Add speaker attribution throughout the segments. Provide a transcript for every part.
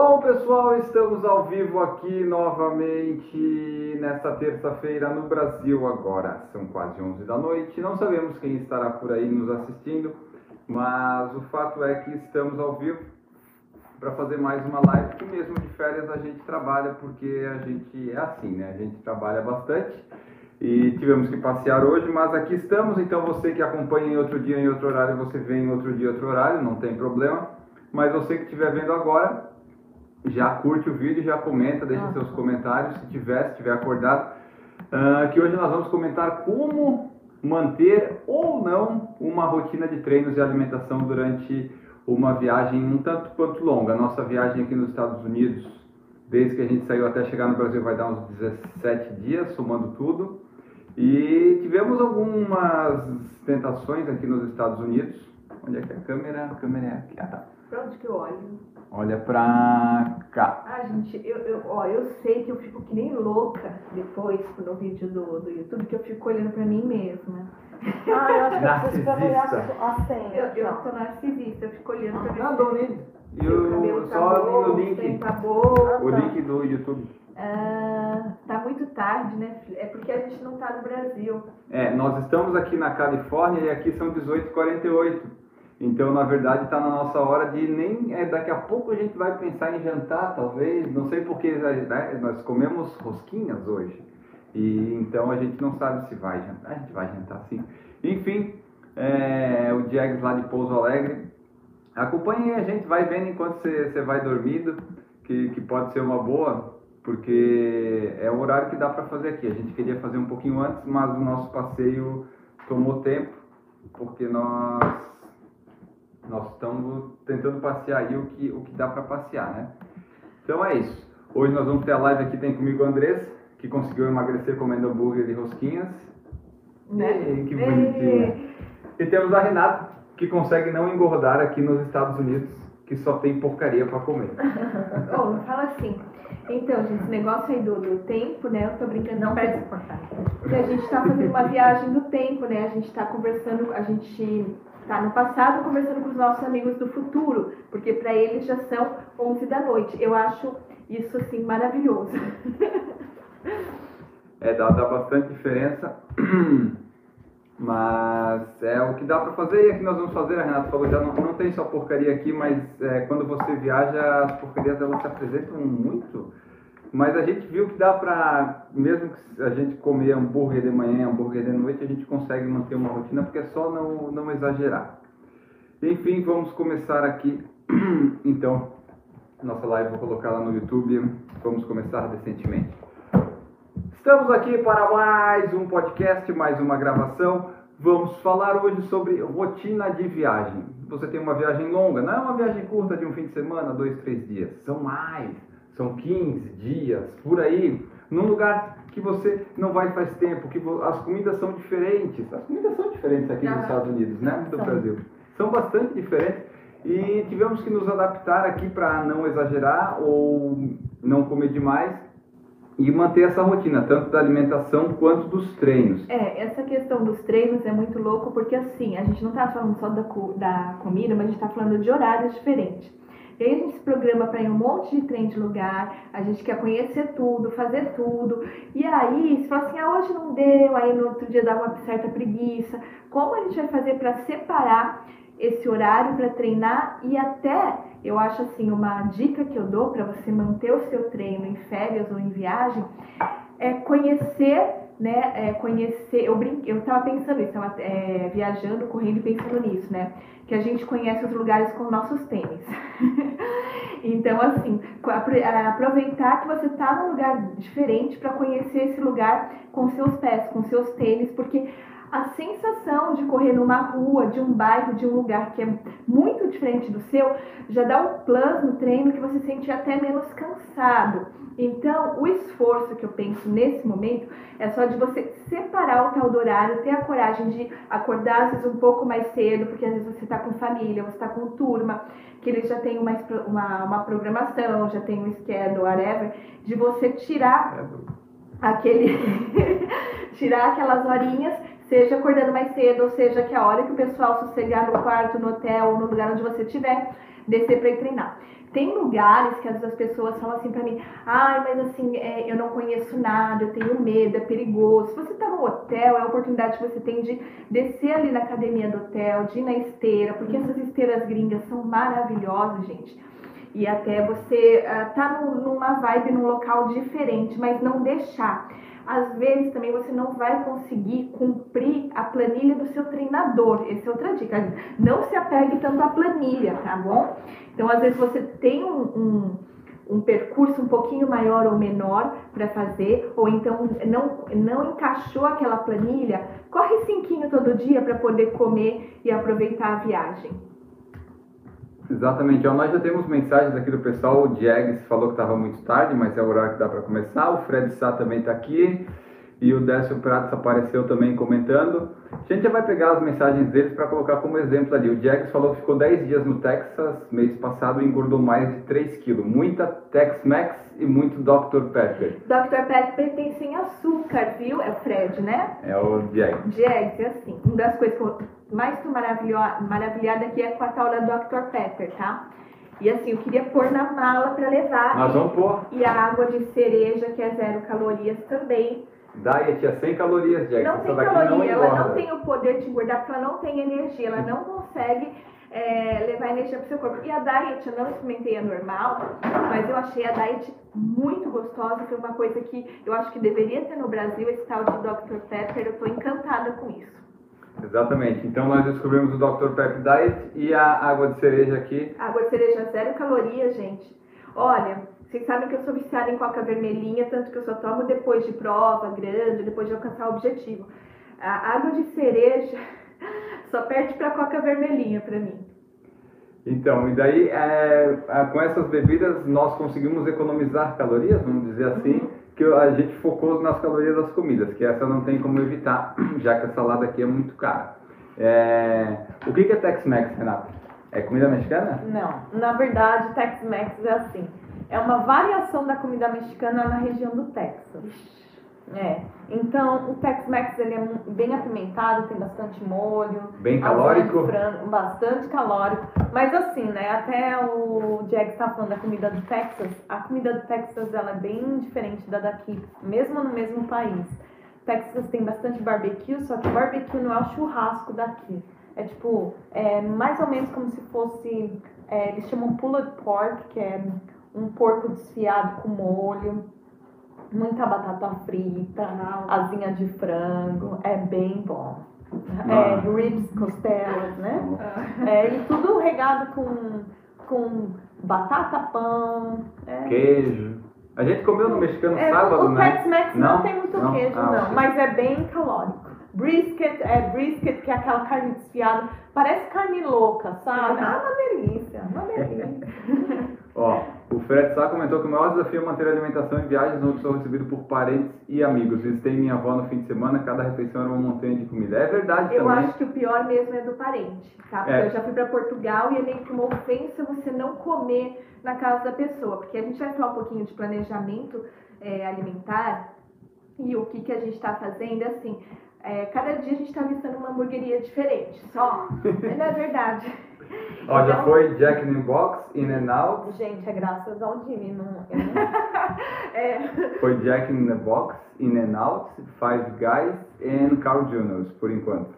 Speaker 1: Bom, pessoal, estamos ao vivo aqui novamente nesta terça-feira no Brasil agora. São quase 11 da noite. Não sabemos quem estará por aí nos assistindo, mas o fato é que estamos ao vivo para fazer mais uma live que mesmo de férias a gente trabalha porque a gente é assim, né? A gente trabalha bastante e tivemos que passear hoje, mas aqui estamos. Então você que acompanha em outro dia, em outro horário, você vem em outro dia, outro horário, não tem problema. Mas você que estiver vendo agora, já curte o vídeo, já comenta, deixa seus comentários, se tiver, se tiver acordado. Ah, que hoje nós vamos comentar como manter ou não uma rotina de treinos e alimentação durante uma viagem um tanto quanto longa. Nossa viagem aqui nos Estados Unidos, desde que a gente saiu até chegar no Brasil, vai dar uns 17 dias, somando tudo. E tivemos algumas tentações aqui nos Estados Unidos. Onde é que é a câmera? A câmera é aqui. Ah, tá.
Speaker 2: Pra onde que eu olho?
Speaker 1: Olha pra cá.
Speaker 2: Ah, gente, eu, eu, ó, eu sei que eu fico que nem louca depois no vídeo do, do YouTube, que eu fico olhando pra mim mesma.
Speaker 3: Ah, eu acho que eu preciso a senha.
Speaker 2: Eu, eu tô narcisista, eu fico olhando pra
Speaker 1: Ah,
Speaker 2: ver
Speaker 1: dou link. E
Speaker 2: o
Speaker 1: o,
Speaker 2: tá
Speaker 1: só
Speaker 2: bom,
Speaker 1: no
Speaker 2: se
Speaker 1: link.
Speaker 2: tá bom.
Speaker 1: O link do YouTube.
Speaker 2: Ah, tá muito tarde, né? filha? É porque a gente não tá no Brasil.
Speaker 1: É, nós estamos aqui na Califórnia e aqui são 18h48. Então, na verdade, está na nossa hora de nem. É, daqui a pouco a gente vai pensar em jantar, talvez. Não sei porque né, nós comemos rosquinhas hoje. E então a gente não sabe se vai jantar. A gente vai jantar sim. Enfim, é, o Jags lá de Pouso Alegre. Acompanhe a gente, vai vendo enquanto você você vai dormindo, que, que pode ser uma boa, porque é o horário que dá para fazer aqui. A gente queria fazer um pouquinho antes, mas o nosso passeio tomou tempo, porque nós nós estamos tentando passear aí o que, o que dá para passear, né? Então é isso. Hoje nós vamos ter a live aqui, tem comigo o Andrés, que conseguiu emagrecer comendo hambúrguer e rosquinhas.
Speaker 2: Né?
Speaker 1: Ei, que bonitinha. E temos a Renata, que consegue não engordar aqui nos Estados Unidos, que só tem porcaria para comer.
Speaker 2: Oh, não fala assim. Então, gente, esse negócio aí do, do tempo, né? Eu tô brincando.
Speaker 3: Não pode suportar.
Speaker 2: que a gente tá fazendo uma viagem do tempo, né? A gente tá conversando, a gente tá no passado conversando com os nossos amigos do futuro, porque para eles já são 11 da noite. Eu acho isso assim maravilhoso.
Speaker 1: É, dá, dá bastante diferença. Mas é o que dá para fazer e aqui nós vamos fazer, a Renata falou, já não, não tem só porcaria aqui, mas é, quando você viaja, as porcarias elas se apresentam muito. Mas a gente viu que dá para, mesmo que a gente comer hambúrguer de manhã, hambúrguer de noite, a gente consegue manter uma rotina, porque é só não, não exagerar. Enfim, vamos começar aqui. Então, nossa live vou colocar lá no YouTube. Vamos começar decentemente. Estamos aqui para mais um podcast, mais uma gravação. Vamos falar hoje sobre rotina de viagem. Você tem uma viagem longa, não é uma viagem curta de um fim de semana, dois, três dias. São mais, são 15 dias, por aí. Num lugar que você não vai faz tempo, que as comidas são diferentes. As comidas são diferentes aqui nos
Speaker 2: Aham.
Speaker 1: Estados Unidos, né? Do
Speaker 3: São.
Speaker 1: Brasil. São bastante diferentes. E tivemos que nos adaptar aqui para não exagerar ou não comer demais e manter essa rotina, tanto da alimentação quanto dos treinos.
Speaker 2: É, essa questão dos treinos é muito louco, porque assim, a gente não tá falando só da, da comida, mas a gente tá falando de horários diferentes. E aí a gente se programa para ir um monte de trem de lugar, a gente quer conhecer tudo, fazer tudo. E aí, se fala assim, ah, hoje não deu, aí no outro dia dá uma certa preguiça. Como a gente vai fazer para separar esse horário para treinar e até eu acho assim uma dica que eu dou para você manter o seu treino em férias ou em viagem é conhecer, né? É conhecer. Eu brin... eu tava pensando isso, tava é, viajando, correndo e pensando nisso, né? Que a gente conhece os lugares com nossos tênis. então, assim, apro- aproveitar que você tá num lugar diferente para conhecer esse lugar com seus pés, com seus tênis, porque a sensação de correr numa rua, de um bairro, de um lugar que é muito diferente do seu, já dá um plus no treino que você sente até menos cansado. Então, o esforço que eu penso nesse momento é só de você separar o tal do horário, ter a coragem de acordar às vezes um pouco mais cedo, porque às vezes você está com família, você está com turma, que eles já têm uma, uma, uma programação, já tem um schedule, whatever, de você tirar aquele tirar aquelas horinhas seja acordando mais cedo, ou seja, que a hora que o pessoal sossegar no quarto, no hotel, no lugar onde você estiver, descer para ir treinar. Tem lugares que às vezes as pessoas falam assim para mim, ai, mas assim, é, eu não conheço nada, eu tenho medo, é perigoso. Se você tá no hotel, é a oportunidade que você tem de descer ali na academia do hotel, de ir na esteira, porque essas esteiras gringas são maravilhosas, gente. E até você uh, tá no, numa vibe, num local diferente, mas não deixar às vezes também você não vai conseguir cumprir a planilha do seu treinador. Essa é outra dica. Não se apegue tanto à planilha, tá bom? Então, às vezes você tem um, um, um percurso um pouquinho maior ou menor para fazer, ou então não, não encaixou aquela planilha, corre cinquinho todo dia para poder comer e aproveitar a viagem.
Speaker 1: Exatamente. Ó, nós já temos mensagens aqui do pessoal. O Diegues falou que estava muito tarde, mas é o horário que dá para começar. O Fred Sá também está aqui. E o Décio Pratos apareceu também comentando. A gente já vai pegar as mensagens deles para colocar como exemplo ali. O Diegues falou que ficou 10 dias no Texas mês passado e engordou mais de 3 quilos. Muita Tex-Mex e muito Dr. Pepper.
Speaker 2: Dr. Pepper tem sem açúcar, viu? É o Fred, né?
Speaker 1: É o Diegues.
Speaker 2: Diegues, é assim. Uma das coisas que eu mais estou maravilhada aqui é com a tal da Dr. Pepper, tá? E assim, eu queria pôr na mala para levar.
Speaker 1: Nós vamos pôr.
Speaker 2: E a água de cereja, que é zero calorias também.
Speaker 1: Diet é 100 calorias, Jack.
Speaker 2: Não tem caloria, não ela não tem o poder de engordar porque ela não tem energia, ela não consegue é, levar energia para o seu corpo. E a diet, eu não experimentei a normal, mas eu achei a diet muito gostosa, foi uma coisa que eu acho que deveria ter no Brasil, esse tal de Dr. Pepper, eu estou encantada com isso.
Speaker 1: Exatamente. Então nós descobrimos o Dr. Pepper Diet e a água de cereja aqui.
Speaker 2: Água de cereja zero calorias, gente. Olha, vocês sabem que eu sou viciada em coca vermelhinha, tanto que eu só tomo depois de prova grande, depois de alcançar o objetivo. A água de cereja só perde para coca vermelhinha para mim.
Speaker 1: Então, e daí é, com essas bebidas nós conseguimos economizar calorias, vamos dizer assim. Que a gente focou nas calorias das comidas, que essa não tem como evitar, já que a salada aqui é muito cara. É, o que é Tex-Mex, Renato? É comida mexicana?
Speaker 3: Não, na verdade Tex-Mex é assim é uma variação da comida mexicana na região do Texas. É. Então, o Tex-Mex ele é bem apimentado, tem bastante molho.
Speaker 1: Bem calórico?
Speaker 3: Frango, bastante calórico. Mas assim, né? Até o Jack está falando da comida do Texas. A comida do Texas ela é bem diferente da daqui, mesmo no mesmo país. Texas tem bastante barbecue, só que o barbecue não é o churrasco daqui. É tipo, é mais ou menos como se fosse. É, eles chamam pulled pork, que é um porco desfiado com molho, muita batata frita, asinha de frango, é bem bom. É, ribs, costelas, né? Ah. É, e tudo regado com, com batata, pão.
Speaker 1: É. Queijo. A gente comeu no mexicano é, sábado,
Speaker 3: o
Speaker 1: né?
Speaker 3: Tex-Mex não, não, tem muito não? queijo, ah, não, mas é bem calórico. Brisket é brisket, que é aquela carne desfiada. Parece carne louca, sabe? Ah, uma delícia, uma delícia.
Speaker 1: Fred Sá comentou que o maior desafio é manter a alimentação em viagens onde sou recebido por parentes e amigos. Visitei minha avó no fim de semana, cada refeição era uma montanha de comida. É verdade
Speaker 2: eu
Speaker 1: também.
Speaker 2: Eu acho que o pior mesmo é do parente, tá? Porque é. eu já fui para Portugal e é meio que uma ofensa você não comer na casa da pessoa. Porque a gente vai falar um pouquinho de planejamento é, alimentar e o que, que a gente está fazendo, assim, é, cada dia a gente está listando uma hamburgueria diferente, só. Não é verdade.
Speaker 1: Ó, já foi Jack in the Box, In and Out.
Speaker 3: Gente, é graças ao Jimmy. Não, não...
Speaker 1: é. Foi Jack in the Box, In and Out, Five Guys e Carl Jr., por enquanto.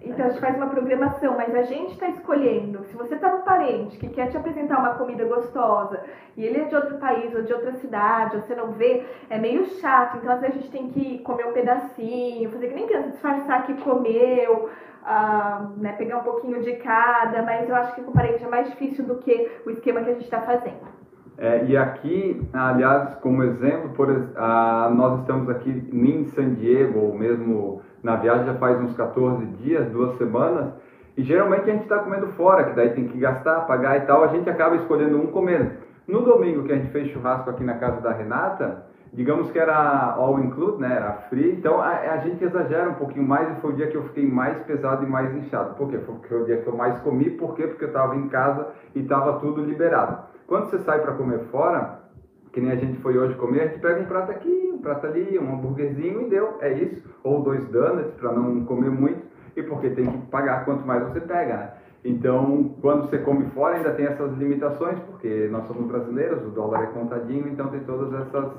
Speaker 2: Então a gente faz uma programação, mas a gente está escolhendo. Se você está um parente que quer te apresentar uma comida gostosa e ele é de outro país ou de outra cidade, você não vê, é meio chato. Então às vezes a gente tem que comer um pedacinho, fazer que nem criança, disfarçar que comeu, uh, né, pegar um pouquinho de cada, mas eu acho que com parente é mais difícil do que o esquema que a gente está fazendo.
Speaker 1: É, e aqui, aliás, como exemplo, por, ah, nós estamos aqui em San Diego, ou mesmo na viagem já faz uns 14 dias, duas semanas, e geralmente a gente está comendo fora, que daí tem que gastar, pagar e tal, a gente acaba escolhendo um comendo. No domingo que a gente fez churrasco aqui na casa da Renata, digamos que era all include, né? Era free, então a, a gente exagera um pouquinho mais e foi o dia que eu fiquei mais pesado e mais inchado. Por quê? Foi o dia que eu mais comi, por quê? Porque eu estava em casa e estava tudo liberado. Quando você sai para comer fora, que nem a gente foi hoje comer, a gente pega um prato aqui, um prato ali, um hambúrguerzinho e deu, é isso. Ou dois donuts para não comer muito e porque tem que pagar quanto mais você pega, né? Então, quando você come fora, ainda tem essas limitações, porque nós somos brasileiros, o dólar é contadinho, então tem todas essas,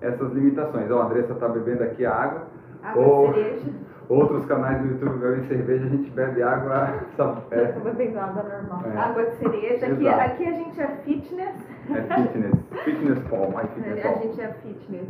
Speaker 1: essas limitações. Ó, a Andressa está bebendo aqui a água.
Speaker 2: Água
Speaker 1: Ou-
Speaker 2: cereja.
Speaker 1: Outros canais do YouTube bebem cerveja, a gente bebe água.
Speaker 3: Eu
Speaker 1: É,
Speaker 3: tô bebendo água normal.
Speaker 1: É.
Speaker 2: Água de cereja. Aqui, aqui a gente é fitness.
Speaker 1: é fitness. Fitness Paul, my fitness
Speaker 2: A
Speaker 1: Paul.
Speaker 2: gente é fitness.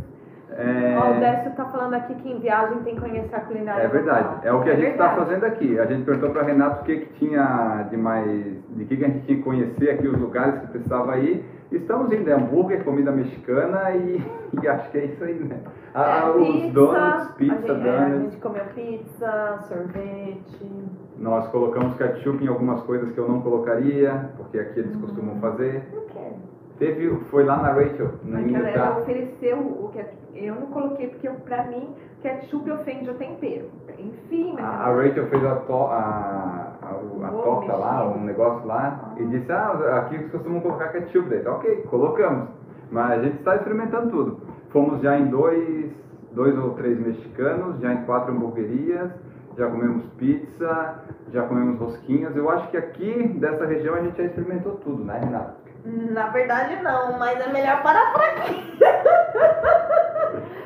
Speaker 1: É...
Speaker 3: O Décio tá falando aqui que em viagem tem que conhecer a culinária
Speaker 1: É verdade,
Speaker 3: local.
Speaker 1: é o que a
Speaker 2: É
Speaker 1: gente está fazendo aqui. A gente perguntou para Renato o que, que tinha de mais, de que, que a gente tinha que conhecer aqui, os lugares que precisava ir. Estamos indo, é hambúrguer, comida mexicana e, e acho que é isso aí, né? Ah,
Speaker 3: É,
Speaker 1: os
Speaker 3: pizza,
Speaker 1: donuts, pizza,
Speaker 3: a gente, é, a
Speaker 1: donuts.
Speaker 3: gente comeu pizza, sorvete.
Speaker 1: Nós colocamos ketchup em algumas coisas que eu não colocaria, porque aqui
Speaker 3: Uhum.
Speaker 1: eles costumam fazer.
Speaker 3: Não quero.
Speaker 1: Teve, foi lá na Rachel, na
Speaker 2: Aquela, ela ofereceu o ketchup. Eu não coloquei porque eu- pra mim ketchup ofende o tempero. Enfim, mas
Speaker 1: A, a Rachel fez a, to, a, a, o- a torta lá, um negócio lá, e disse, ah, aqui eles costumam colocar ketchup. Daí, tá, ok, colocamos. Mas a gente está experimentando tudo. Fomos já em dois, dois ou três mexicanos, já em quatro hamburguerias, já comemos pizza, já comemos rosquinhas. Eu acho que aqui, dessa região, a gente já experimentou tudo, né, Renato?
Speaker 3: Na verdade não, mas é melhor parar por aqui.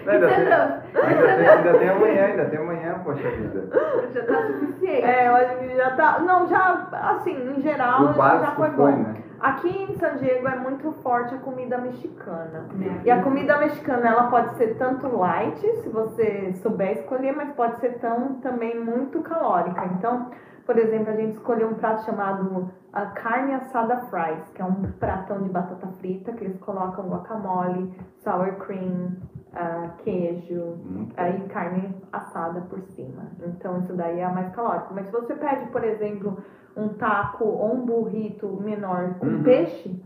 Speaker 1: Ainda tem, ainda, tem, ainda tem amanhã, ainda tem amanhã, poxa vida.
Speaker 2: já tá suficiente.
Speaker 3: É, eu acho que já tá. Não, já, assim, em geral,
Speaker 1: O
Speaker 3: já foi, bom.
Speaker 1: né?
Speaker 3: Aqui em San Diego é muito forte a comida mexicana.
Speaker 2: Né?
Speaker 3: E a comida mexicana, ela pode ser tanto light, se você souber escolher, mas pode ser tão, também muito calórica. Então, por exemplo, a gente escolheu um prato chamado a carne assada fries, que é um pratão de batata frita que eles colocam guacamole, sour cream, ah, queijo,
Speaker 1: Muito
Speaker 3: aí carne assada por cima. Então isso daí é mais calórico. Mas se você pede, por exemplo, um taco ou um burrito menor com
Speaker 1: Uhum.
Speaker 3: peixe,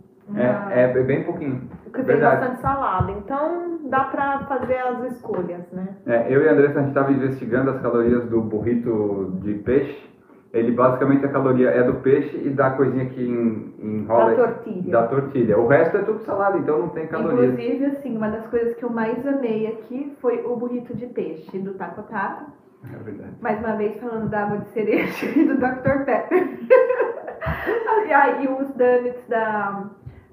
Speaker 1: É, é bem pouquinho.
Speaker 3: que tem
Speaker 1: Verdade.
Speaker 3: bastante salada. Então dá pra fazer as escolhas, né?
Speaker 1: É, eu e a Andressa, a gente estava investigando as calorias do burrito de peixe. Ele basicamente a caloria é do peixe e da coisinha que en- enrola
Speaker 3: Da tortilha.
Speaker 1: da tortilha. O resto é tudo salada, então não tem calorias.
Speaker 2: Inclusive, assim, uma das coisas que eu mais amei aqui foi o burrito de peixe do Taco Taco.
Speaker 1: É verdade.
Speaker 2: Mais uma vez falando da água de cereja e do Dr. Pepper. e aí os donuts da...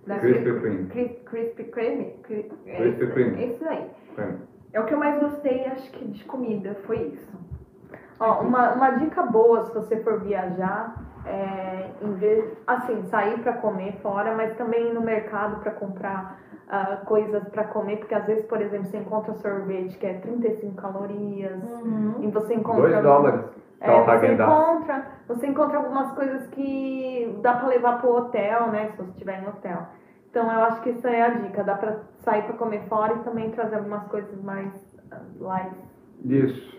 Speaker 2: da
Speaker 1: Krispy Kreme.
Speaker 2: Cris- Krispy Kreme. Cri- é isso-
Speaker 1: Kreme.
Speaker 2: É isso aí.
Speaker 1: Foi.
Speaker 2: É o que eu mais gostei, acho que de comida, foi isso.
Speaker 3: Ó, uma, uma dica boa se você for viajar é em vez, assim, sair pra comer fora, mas também ir no mercado pra comprar ah, coisas pra comer, porque às vezes, por exemplo, você encontra sorvete que é 35 calorias, e você encontra
Speaker 1: 2 dólares.
Speaker 3: É, você encontra, você encontra algumas coisas que dá pra levar pro hotel, né? Se você estiver em hotel. Então eu acho que isso é a dica. Dá pra sair pra comer fora e também trazer algumas coisas mais ah, light.
Speaker 1: Isso.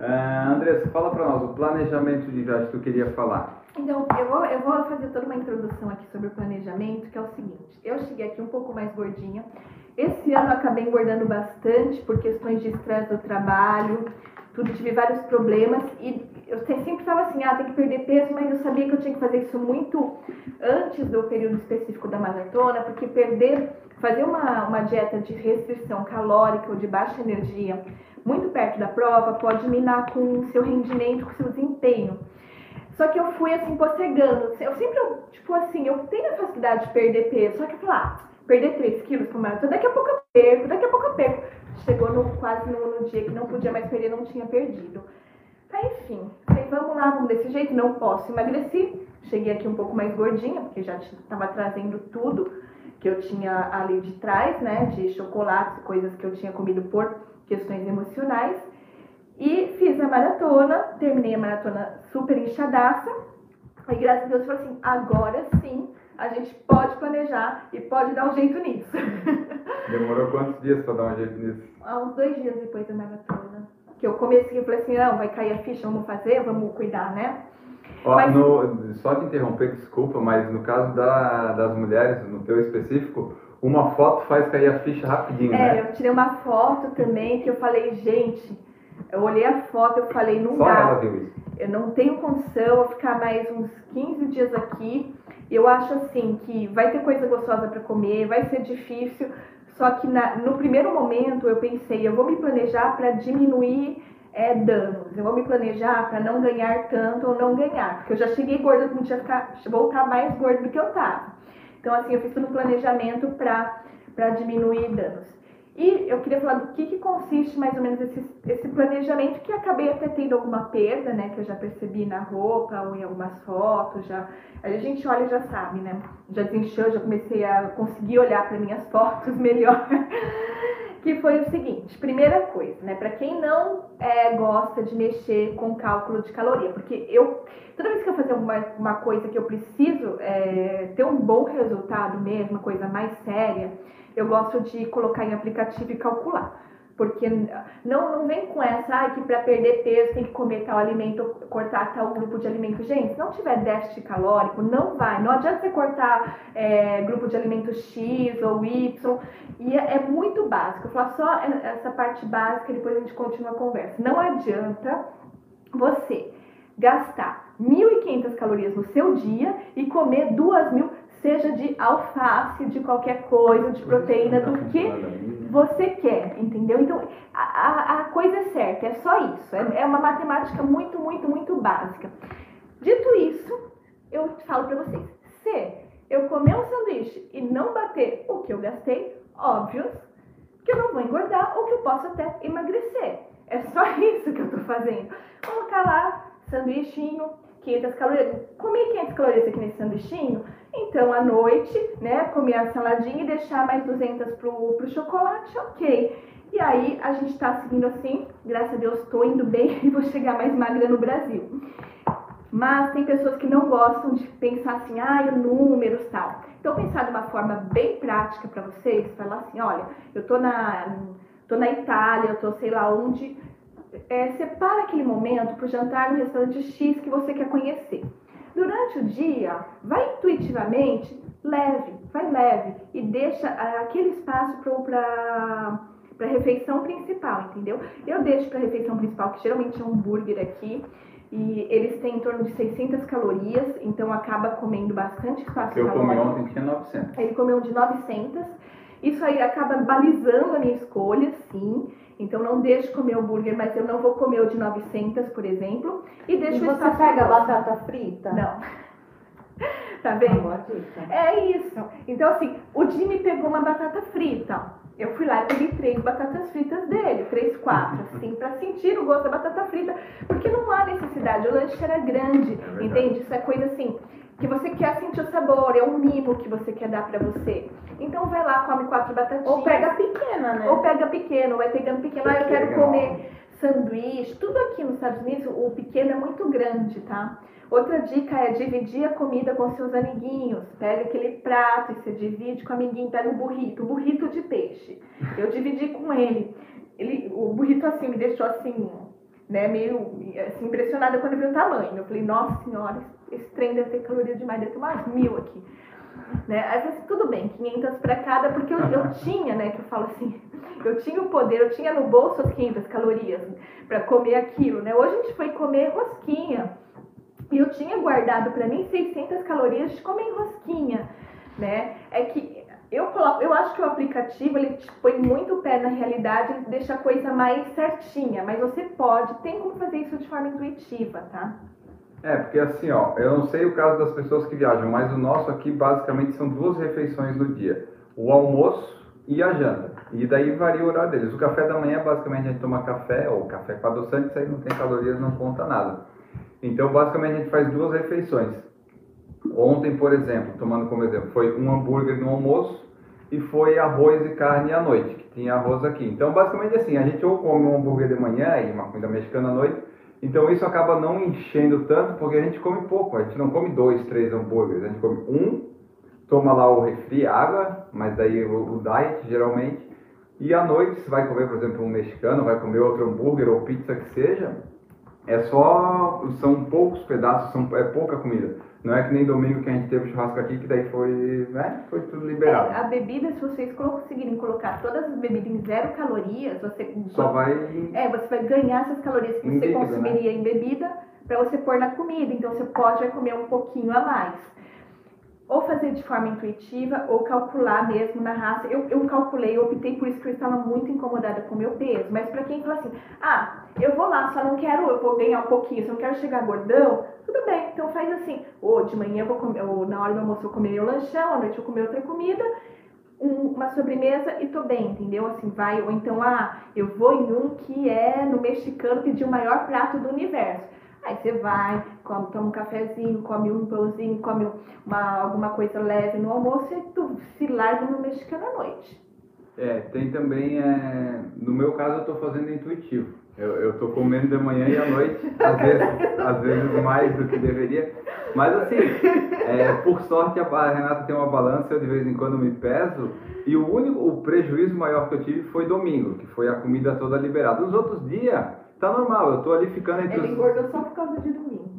Speaker 1: Ah, Andressa, fala pra nós o planejamento de viagem que tu queria falar.
Speaker 2: Então, eu vou, eu vou fazer toda uma introdução aqui sobre o planejamento, que é o seguinte. Eu cheguei aqui um pouco mais gordinha. Esse ano eu acabei engordando bastante por questões de estresse do trabalho, tudo, tive vários problemas e eu sempre estava assim, ah, tem que perder peso, mas eu sabia que eu tinha que fazer isso muito antes do período específico da maratona, porque perder, fazer uma, uma dieta de restrição calórica ou de baixa energia muito perto da prova pode minar com o seu rendimento, com o seu desempenho. Só que eu fui assim, postergando. Eu sempre, tipo assim, eu tenho a facilidade de perder peso. Só que eu falei, ah, perder 3 quilos por maratona, daqui a pouco eu perco, daqui a pouco eu perco. Chegou no, quase no, no dia que não podia mais perder, não tinha perdido. Aí, enfim, falei, vamos lá, vamos desse jeito, não posso emagrecer. Cheguei aqui um pouco mais gordinha, porque já estava trazendo tudo que eu tinha ali de trás, né, de chocolates, coisas que eu tinha comido por questões emocionais. E fiz a maratona, terminei a maratona super inchadaça. Aí, graças a Deus, eu falei assim, agora sim a gente pode planejar e pode dar um jeito nisso.
Speaker 1: Demorou quantos dias para dar um jeito nisso?
Speaker 2: Há uns dois dias depois da maratona. Que eu comecei, eu falei assim, não, vai cair a ficha, vamos fazer, vamos cuidar, né?
Speaker 1: Ó,
Speaker 2: Mas-
Speaker 1: no- só te interromper, desculpa, mas no caso da- das mulheres, no teu específico, uma foto faz cair a ficha rapidinho,
Speaker 2: É,
Speaker 1: né?
Speaker 2: eu tirei uma foto também que eu falei, gente, eu olhei a foto, eu falei, não
Speaker 1: Só
Speaker 2: dá.
Speaker 1: ela viu isso.
Speaker 2: Eu não tenho condição de ficar mais uns 15 dias aqui. Eu acho assim que vai ter coisa gostosa para comer, vai ser difícil. Só que na- no primeiro momento eu pensei, eu vou me planejar para diminuir é, danos. Eu vou me planejar para não ganhar tanto ou não ganhar. Porque eu já cheguei gorda, não tinha ficar, voltar mais gorda do que eu tava. Então assim, eu fiz todo um planejamento para diminuir danos. E eu queria falar do que, que consiste mais ou menos esse, esse planejamento, que acabei até tendo alguma perda, né? Que eu já percebi na roupa ou em algumas fotos. Já, a gente olha e já sabe, né? Já desinchou, já comecei a conseguir olhar para minhas fotos melhor. Que foi o seguinte, primeira coisa, né? Para quem não é, gosta de mexer com cálculo de caloria, porque eu toda vez que eu fazer uma, uma coisa que eu preciso é, ter um bom resultado mesmo, uma coisa mais séria, eu gosto de colocar em aplicativo e calcular. Porque não, não vem com essa, ah, que para perder peso tem que comer tal alimento, cortar tal grupo de alimento. Gente, se não tiver déficit calórico, não vai. Não adianta você cortar é, grupo de alimento X ou Y. E é, é muito básico. Eu falar só essa parte básica e depois a gente continua a conversa. Não adianta você gastar 1.500 calorias no seu dia e comer 2.000, seja de alface, de qualquer coisa, de proteína, do que você quer, entendeu? Então, a, a, coisa é certa, é só isso. É, é uma matemática muito, muito, muito básica. Dito isso, eu falo para vocês: se eu comer um sanduíche e não bater o que eu gastei, óbvio que eu não vou engordar ou que eu posso até emagrecer. É só isso que eu tô fazendo. Colocar lá, sanduichinho, 500 calorias. Comi 500 calorias aqui nesse sanduichinho, então à noite, né, comer a saladinha e deixar mais 200 pro, pro chocolate, ok. E aí a gente tá seguindo assim, graças a Deus tô indo bem e vou chegar mais magra no Brasil. Mas tem pessoas que não gostam de pensar assim, ah, números tal. Então pensar de uma forma bem prática para vocês, falar assim, olha, eu tô na, tô na Itália, eu tô sei lá onde, é, separa aquele momento para o jantar no restaurante X que você quer conhecer. Durante o dia, vai intuitivamente, leve, vai leve e deixa ah, aquele espaço para para a refeição principal, entendeu? Eu deixo para a refeição principal, que geralmente é um hambúrguer aqui, e eles têm em torno de 600 calorias, então acaba comendo bastante espaço
Speaker 1: Eu comi ontem tinha 900.
Speaker 2: Ele comeu um de 900. Isso aí acaba balizando a minha escolha, sim. Então não deixo comer o hambúrguer, mas eu não vou comer o de 900, por exemplo. E
Speaker 3: E
Speaker 2: deixo o
Speaker 3: você
Speaker 2: espaço
Speaker 3: pega
Speaker 2: para-
Speaker 3: batata frita?
Speaker 2: Não. tá vendo? É isso. Então, assim, o Jimmy pegou uma batata frita. Eu fui lá e peguei três batatas fritas dele, três, quatro, assim, pra sentir o gosto da batata frita. Porque não há necessidade, o lanche era grande,
Speaker 1: verdade.
Speaker 2: entende? Isso é coisa assim, que você quer sentir o sabor, é um mimo que você quer dar pra você. Então vai lá, come quatro batatinhas.
Speaker 3: Ou pega pequena, né?
Speaker 2: Ou pega pequeno, vai pegando pequeno. Ah, eu quero comer sanduíche. Tudo aqui nos Estados Unidos, o pequeno é muito grande, tá? Outra dica é dividir a comida com seus amiguinhos. Pega aquele prato e você divide com o amiguinho. Pega o burrito, o burrito de peixe. Eu dividi com ele. ele o burrito assim me deixou assim, né, meio assim, impressionada quando eu vi o tamanho. Eu falei, nossa senhora, esse trem deve ter caloria demais, deve ter umas mil aqui. Né? Aí eu falei assim, tudo bem, 500 para cada, porque eu, eu tinha, né, que eu falo assim, eu tinha o poder, eu tinha no bolso as 500 calorias para comer aquilo, né? Hoje a gente foi comer rosquinha e eu tinha guardado para mim 600 calorias de comer rosquinha, né? É que eu coloco, eu acho que o aplicativo ele te põe muito o pé na realidade, ele deixa a coisa mais certinha, mas você pode, tem como fazer isso de forma intuitiva, tá?
Speaker 1: É, porque assim, ó, eu não sei o caso das pessoas que viajam, mas o nosso aqui basicamente são duas refeições no dia: o almoço e a janta. E daí varia o horário deles. O café da manhã, basicamente, a gente toma café, ou café com adoçante, isso aí não tem calorias, não conta nada. Então, basicamente, a gente faz duas refeições. Ontem, por exemplo, tomando como exemplo, foi um hambúrguer no almoço e foi arroz e carne à noite, que tinha arroz aqui. Então, basicamente assim, a gente ou come um hambúrguer de manhã e uma comida mexicana à noite, então isso acaba não enchendo tanto, porque a gente come pouco, a gente não come dois, três hambúrgueres, a gente come um toma lá o refri, água, mas daí o, o diet geralmente. E à noite, se vai comer, por exemplo, um mexicano, vai comer outro hambúrguer ou pizza que seja, é só. são poucos pedaços, são, é pouca comida. Não é que nem domingo que a gente teve churrasco aqui, que daí foi, né, foi tudo liberado.
Speaker 2: É, a bebida, se vocês conseguirem colocar todas as bebidas em zero calorias, você
Speaker 1: Só vai.
Speaker 2: É, você vai ganhar essas calorias que
Speaker 1: Em
Speaker 2: você
Speaker 1: bebida,
Speaker 2: consumiria em bebida para você pôr na comida. Então você pode comer um pouquinho a mais. Ou fazer de forma intuitiva, ou calcular mesmo na raça. Eu, eu calculei, eu optei por isso que eu estava muito incomodada com o meu peso. Mas para quem fala assim, ah, eu vou lá, só não quero, eu vou ganhar um pouquinho, só não quero chegar gordão, tudo bem, então faz assim. Ou de manhã eu vou comer, ou na hora do almoço eu comer meu lanchão, à noite eu comer outra comida, um- uma sobremesa e tô bem, entendeu? Assim, vai, ou então, ah, eu vou em um que é no mexicano pedir o maior prato do universo. Aí você vai, come, toma um cafezinho, come um pãozinho, come uma, alguma coisa leve no almoço e tu se larga no mexicano à noite.
Speaker 1: É, tem também, é, no meu caso eu tô fazendo intuitivo. Eu, eu tô comendo de manhã e à noite, às vezes, às vezes mais do que deveria. Mas assim, é, por sorte a Renata tem uma balança, eu de vez em quando me peso. E o único, o prejuízo maior que eu tive foi domingo, que foi a comida toda liberada. Nos outros dias, tá normal, eu tô ali ficando entre
Speaker 2: Ela
Speaker 1: os...
Speaker 2: engordou só por causa de domingo.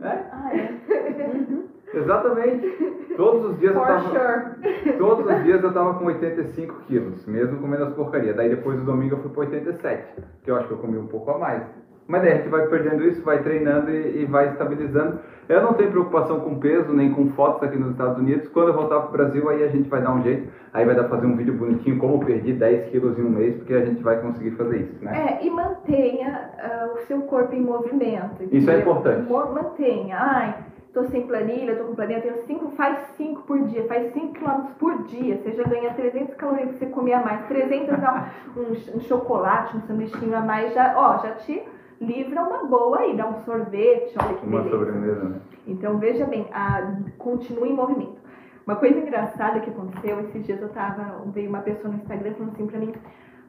Speaker 1: É,
Speaker 2: Ah, é?
Speaker 1: Exatamente. Todos os dias eu
Speaker 2: For
Speaker 1: tava...
Speaker 2: sure.
Speaker 1: Todos os dias eu tava com 85 quilos, mesmo comendo as porcarias. Daí depois do domingo eu fui para 87, que eu acho que eu comi um pouco a mais. Mas daí a gente vai perdendo isso, vai treinando e, e vai estabilizando. Eu não tenho preocupação com peso, nem com fotos aqui nos Estados Unidos. Quando eu voltar pro Brasil, aí a gente vai dar um jeito. Aí vai dar pra fazer um vídeo bonitinho, como eu perdi 10 quilos em um mês, porque a gente vai conseguir fazer isso, né?
Speaker 2: É, e mantenha ah, o seu corpo em movimento.
Speaker 1: Isso é importante.
Speaker 2: Mantenha. Ai, tô sem planilha, tô com planilha, tenho cinco, faz 5 por dia, faz 5 quilômetros por dia. Você já ganha 300 calorias que você comer a mais. 300 dá um, um, um chocolate, um sanduichinho a mais, já, ó, já te livra uma boa aí, dá um sorvete, olha que
Speaker 1: Uma
Speaker 2: beleza.
Speaker 1: sobremesa, né?
Speaker 2: Então veja bem, a, continue em movimento. Uma coisa engraçada que aconteceu, esses dias eu tava, veio uma pessoa no Instagram falando assim pra mim,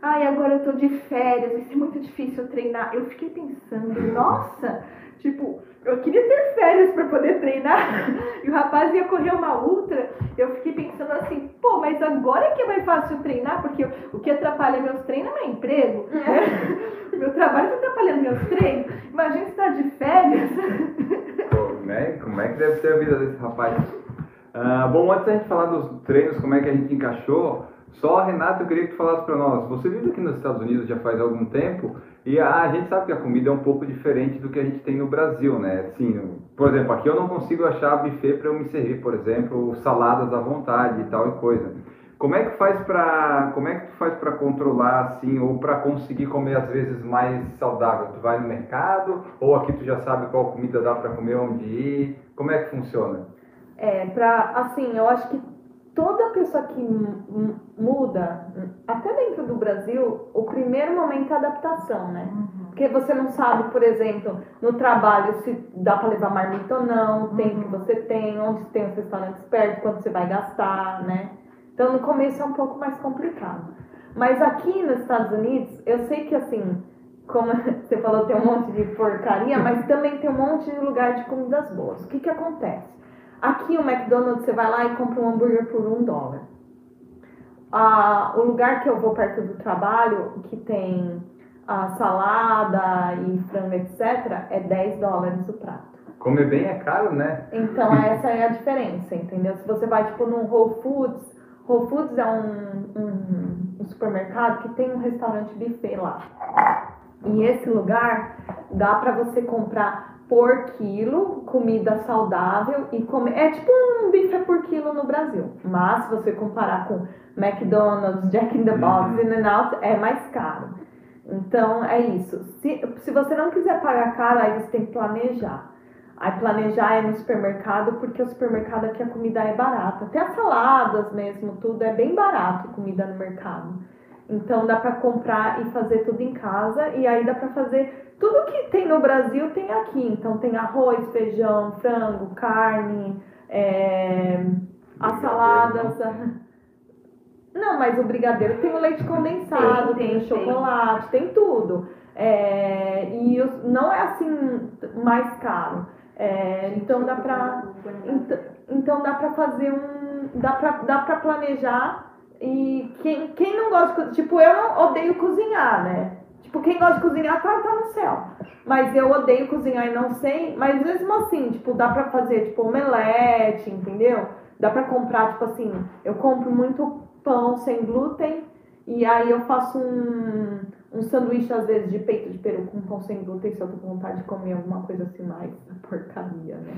Speaker 2: ai, agora eu tô de férias, vai ser muito difícil eu treinar. Eu fiquei pensando, nossa, tipo, eu queria ter férias pra poder treinar. E o rapaz ia correr uma ultra, eu fiquei pensando assim, pô, mas agora que é mais fácil treinar, porque o que atrapalha meus treinos é meu emprego. né? Meu trabalho tá atrapalhando meus treinos. Imagina se tá de férias.
Speaker 1: Pô, né? Como é que deve ser a vida desse rapaz? Ah, bom, antes da gente falar dos treinos, como é que a gente encaixou, só, Renato, eu queria que tu falasse para nós. Você vive aqui nos Estados Unidos já faz algum tempo e a, a gente sabe que a comida é um pouco diferente do que a gente tem no Brasil, né? Assim, por exemplo, aqui eu não consigo achar buffet para eu me servir, por exemplo, saladas à vontade e tal e coisa. Como é que faz para, como é que tu faz para controlar assim ou para conseguir comer às vezes mais saudável? Tu vai no mercado ou aqui tu já sabe qual comida dá para comer, onde ir? Como é que funciona?
Speaker 3: É, pra, assim, eu acho que toda pessoa que mu- mu- muda, até dentro do Brasil, o primeiro momento é a adaptação, né? Porque você não sabe, por exemplo, no trabalho se dá para levar marmita ou não, o tempo que você tem, onde tem os restaurantes perto, quanto você vai gastar, né? Então no começo é um pouco mais complicado. Mas aqui nos Estados Unidos, eu sei que assim, como você falou, tem um monte de porcaria, mas também tem um monte de lugar de comidas boas. O que que acontece? Aqui o McDonald's você vai lá e compra um hambúrguer por um dólar. Ah, o lugar que eu vou perto do trabalho, que tem a salada e frango, etc., é 10 dólares o prato.
Speaker 1: Comer bem é caro, né?
Speaker 3: Então essa é a diferença, entendeu? Se você vai tipo num Whole Foods, Whole Foods é um, um, um supermercado que tem um restaurante buffet lá. E esse lugar dá pra você comprar por quilo comida saudável e comer. É tipo um bife por quilo no Brasil. Mas se você comparar com McDonald's, Jack in the Box,
Speaker 1: Uhum.
Speaker 3: In and Out, é mais caro. Então é isso. Se, se você não quiser pagar caro, aí você tem que planejar. Aí planejar é no supermercado, porque o supermercado aqui a comida é barata. Até as saladas mesmo, tudo é bem barato comida no mercado. Então dá pra comprar e fazer tudo em casa e aí dá pra fazer tudo que tem no Brasil tem aqui. Então tem arroz, feijão, frango, carne, é, as saladas. Não, mas o brigadeiro tem o leite condensado,
Speaker 2: Tem,
Speaker 3: tem,
Speaker 2: tem,
Speaker 3: o chocolate, tem tudo. É, e os- não é assim mais caro. É, então dá pra. Então, então dá pra fazer um, dá pra, dá pra planejar. E quem, quem não gosta de Tipo, eu não odeio cozinhar, né? Tipo, quem gosta de cozinhar tá, tá no céu. Mas eu odeio cozinhar e não sei. Mas mesmo assim, tipo, dá pra fazer, tipo, omelete, entendeu? Dá pra comprar, tipo assim, eu compro muito pão sem glúten. E aí eu faço um, um sanduíche, às vezes, de peito de peru com pão sem glúten, se eu tô com vontade de comer alguma coisa assim mais porcaria, né?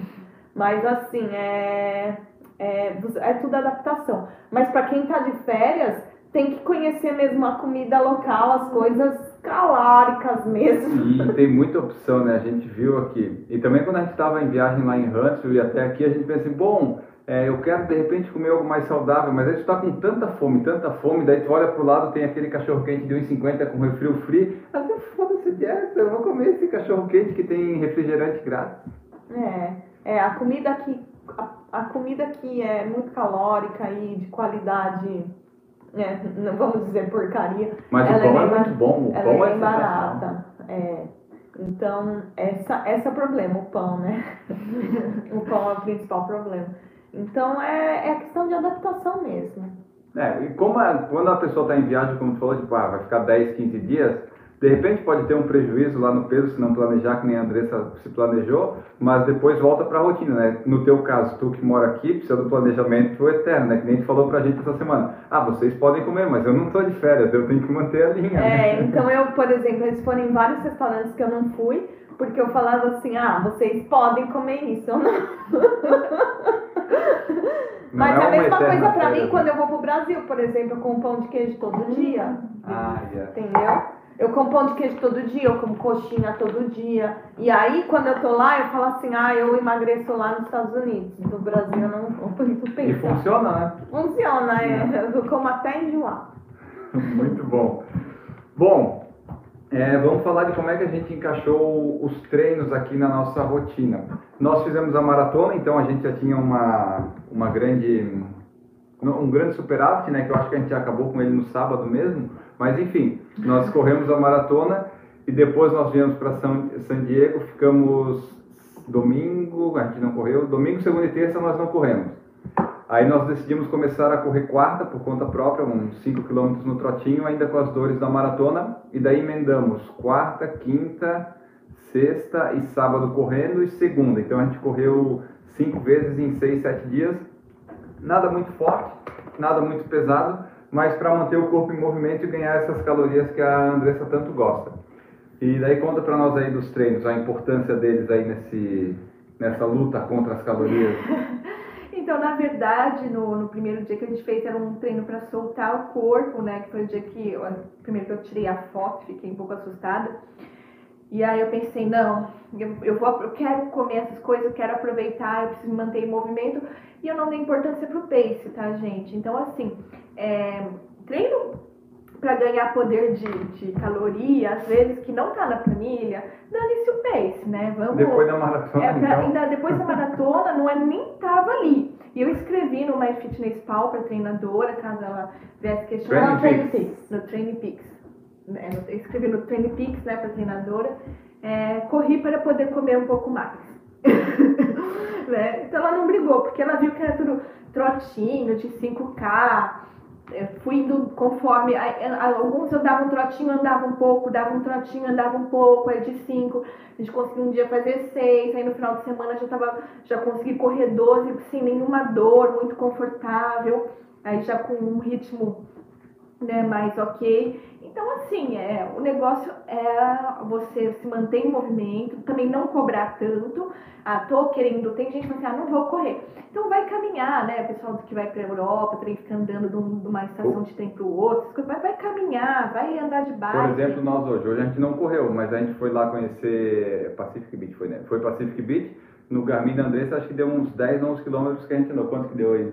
Speaker 3: Mas assim, é, é, é tudo adaptação. Mas para quem tá de férias, tem que conhecer mesmo a comida local, as coisas calóricas mesmo.
Speaker 1: E tem muita opção, né? A gente viu aqui. E também quando a gente estava em viagem lá em Huntsville e até aqui, a gente pensa assim, bom, é, eu quero de repente comer algo mais saudável, mas aí tu tá com tanta fome, tanta fome, daí tu olha pro lado, tem aquele cachorro quente de 1,50 com refri free. Até foda-se dieta, eu vou comer esse cachorro quente que tem refrigerante grátis.
Speaker 3: É, é a comida aqui, a, a comida aqui é muito calórica e de qualidade é, não vamos dizer porcaria.
Speaker 1: Mas
Speaker 3: ela
Speaker 1: o pão é, muito bom, o
Speaker 3: ela
Speaker 1: pão
Speaker 3: é
Speaker 1: é
Speaker 3: bem barata. É. Então, essa, esse é o problema, o pão, né? o pão é o principal problema. Então, é, é questão de adaptação mesmo.
Speaker 1: É, e como a, quando a pessoa está em viagem, como tu falou, tipo, ah, vai ficar 10, 15 dias, de repente pode ter um prejuízo lá no peso se não planejar, que nem a Andressa se planejou, mas depois volta para a rotina, né? No teu caso, tu que mora aqui, precisa do planejamento eterno, né? Que nem tu falou pra gente essa semana. Ah, vocês podem comer, mas eu não tô de férias, eu tenho que manter a linha.
Speaker 3: É, então eu, por exemplo, eles foram em vários restaurantes que eu não fui, porque eu falava assim, ah, vocês podem comer isso, eu não.
Speaker 1: Não
Speaker 3: Mas
Speaker 1: é
Speaker 3: a mesma coisa pra mim quando eu vou pro Brasil, por exemplo, eu como pão de queijo todo dia.
Speaker 1: Ah, yeah.
Speaker 3: Entendeu? Eu como pão de queijo todo dia, eu como coxinha todo dia. E aí, quando eu tô lá, eu falo assim, ah, eu emagreço lá nos Estados Unidos. No Brasil, eu não vou
Speaker 1: E
Speaker 3: pensar.
Speaker 1: funciona, né?
Speaker 3: Funciona, é. Eu como até enjoar.
Speaker 1: Muito bom. Bom, é, vamos falar de como é que a gente encaixou os treinos aqui na nossa rotina. Nós fizemos a maratona, então a gente já tinha uma, uma grande, um grande superávit, né? Que eu acho que a gente acabou com ele no sábado mesmo. Mas enfim, nós corremos a maratona e depois nós viemos para São San Diego, ficamos domingo, a gente não correu, domingo, segunda e terça nós não corremos. Aí nós decidimos começar a correr quarta por conta própria, uns 5 km no trotinho, ainda com as dores da maratona, e daí emendamos quarta, quinta, sexta e sábado correndo e segunda. Então a gente correu cinco vezes em seis, sete dias. Nada muito forte, nada muito pesado, mas para manter o corpo em movimento e ganhar essas calorias que a Andressa tanto gosta. E daí conta para nós aí dos treinos, a importância deles aí nesse, nessa luta contra as calorias.
Speaker 2: Então, na verdade, no, no primeiro dia que a gente fez era um treino para soltar o corpo, né? Que foi o dia que, primeiro que eu tirei a foto, fiquei um pouco assustada. E aí eu pensei, não, eu, eu, vou, eu quero comer essas coisas, eu quero aproveitar, eu preciso manter em movimento. E eu não dei importância pro pace, tá, gente? Então, assim, é, treino para ganhar poder de, de caloria, às vezes que não tá na planilha, dane-se o pace, né? Vamos,
Speaker 1: Depois da maratona,
Speaker 2: é, pra-
Speaker 1: então.
Speaker 2: ainda depois da maratona, não é nem tava ali. E eu escrevi no My Fitness Pal para treinadora, caso ela viesse questionar. No Training Peaks. É, eu escrevi no Training Peaks, né, para treinadora. É, corri para poder comer um pouco mais. Né? Então ela não brigou, porque ela viu que era tudo trotinho de 5K. Eu fui indo conforme. a- Alguns eu dava um trotinho, andava um pouco, dava um trotinho, andava um pouco, aí de 5. A gente conseguiu um dia fazer 6, aí no final de semana já, tava, já consegui correr 12 sem nenhuma dor, muito confortável. Aí já com um ritmo né, mais ok. Então, assim, é, o negócio é você se manter em movimento, também não cobrar tanto. Ah, tô querendo, tem gente que fala assim, ah, não vou correr. Então vai caminhar, né? O pessoal que vai pra Europa, trem fica andando de, um- uma estação de trem pro outro, vai, vai caminhar, vai andar de bike.
Speaker 1: Por exemplo, nós hoje. Hoje a gente não correu, mas a gente foi lá conhecer Pacific Beach, foi, né? Foi Pacific Beach. No Garmin da Andressa, acho que deu uns 10, 11 quilômetros que a gente andou. Quanto que deu aí?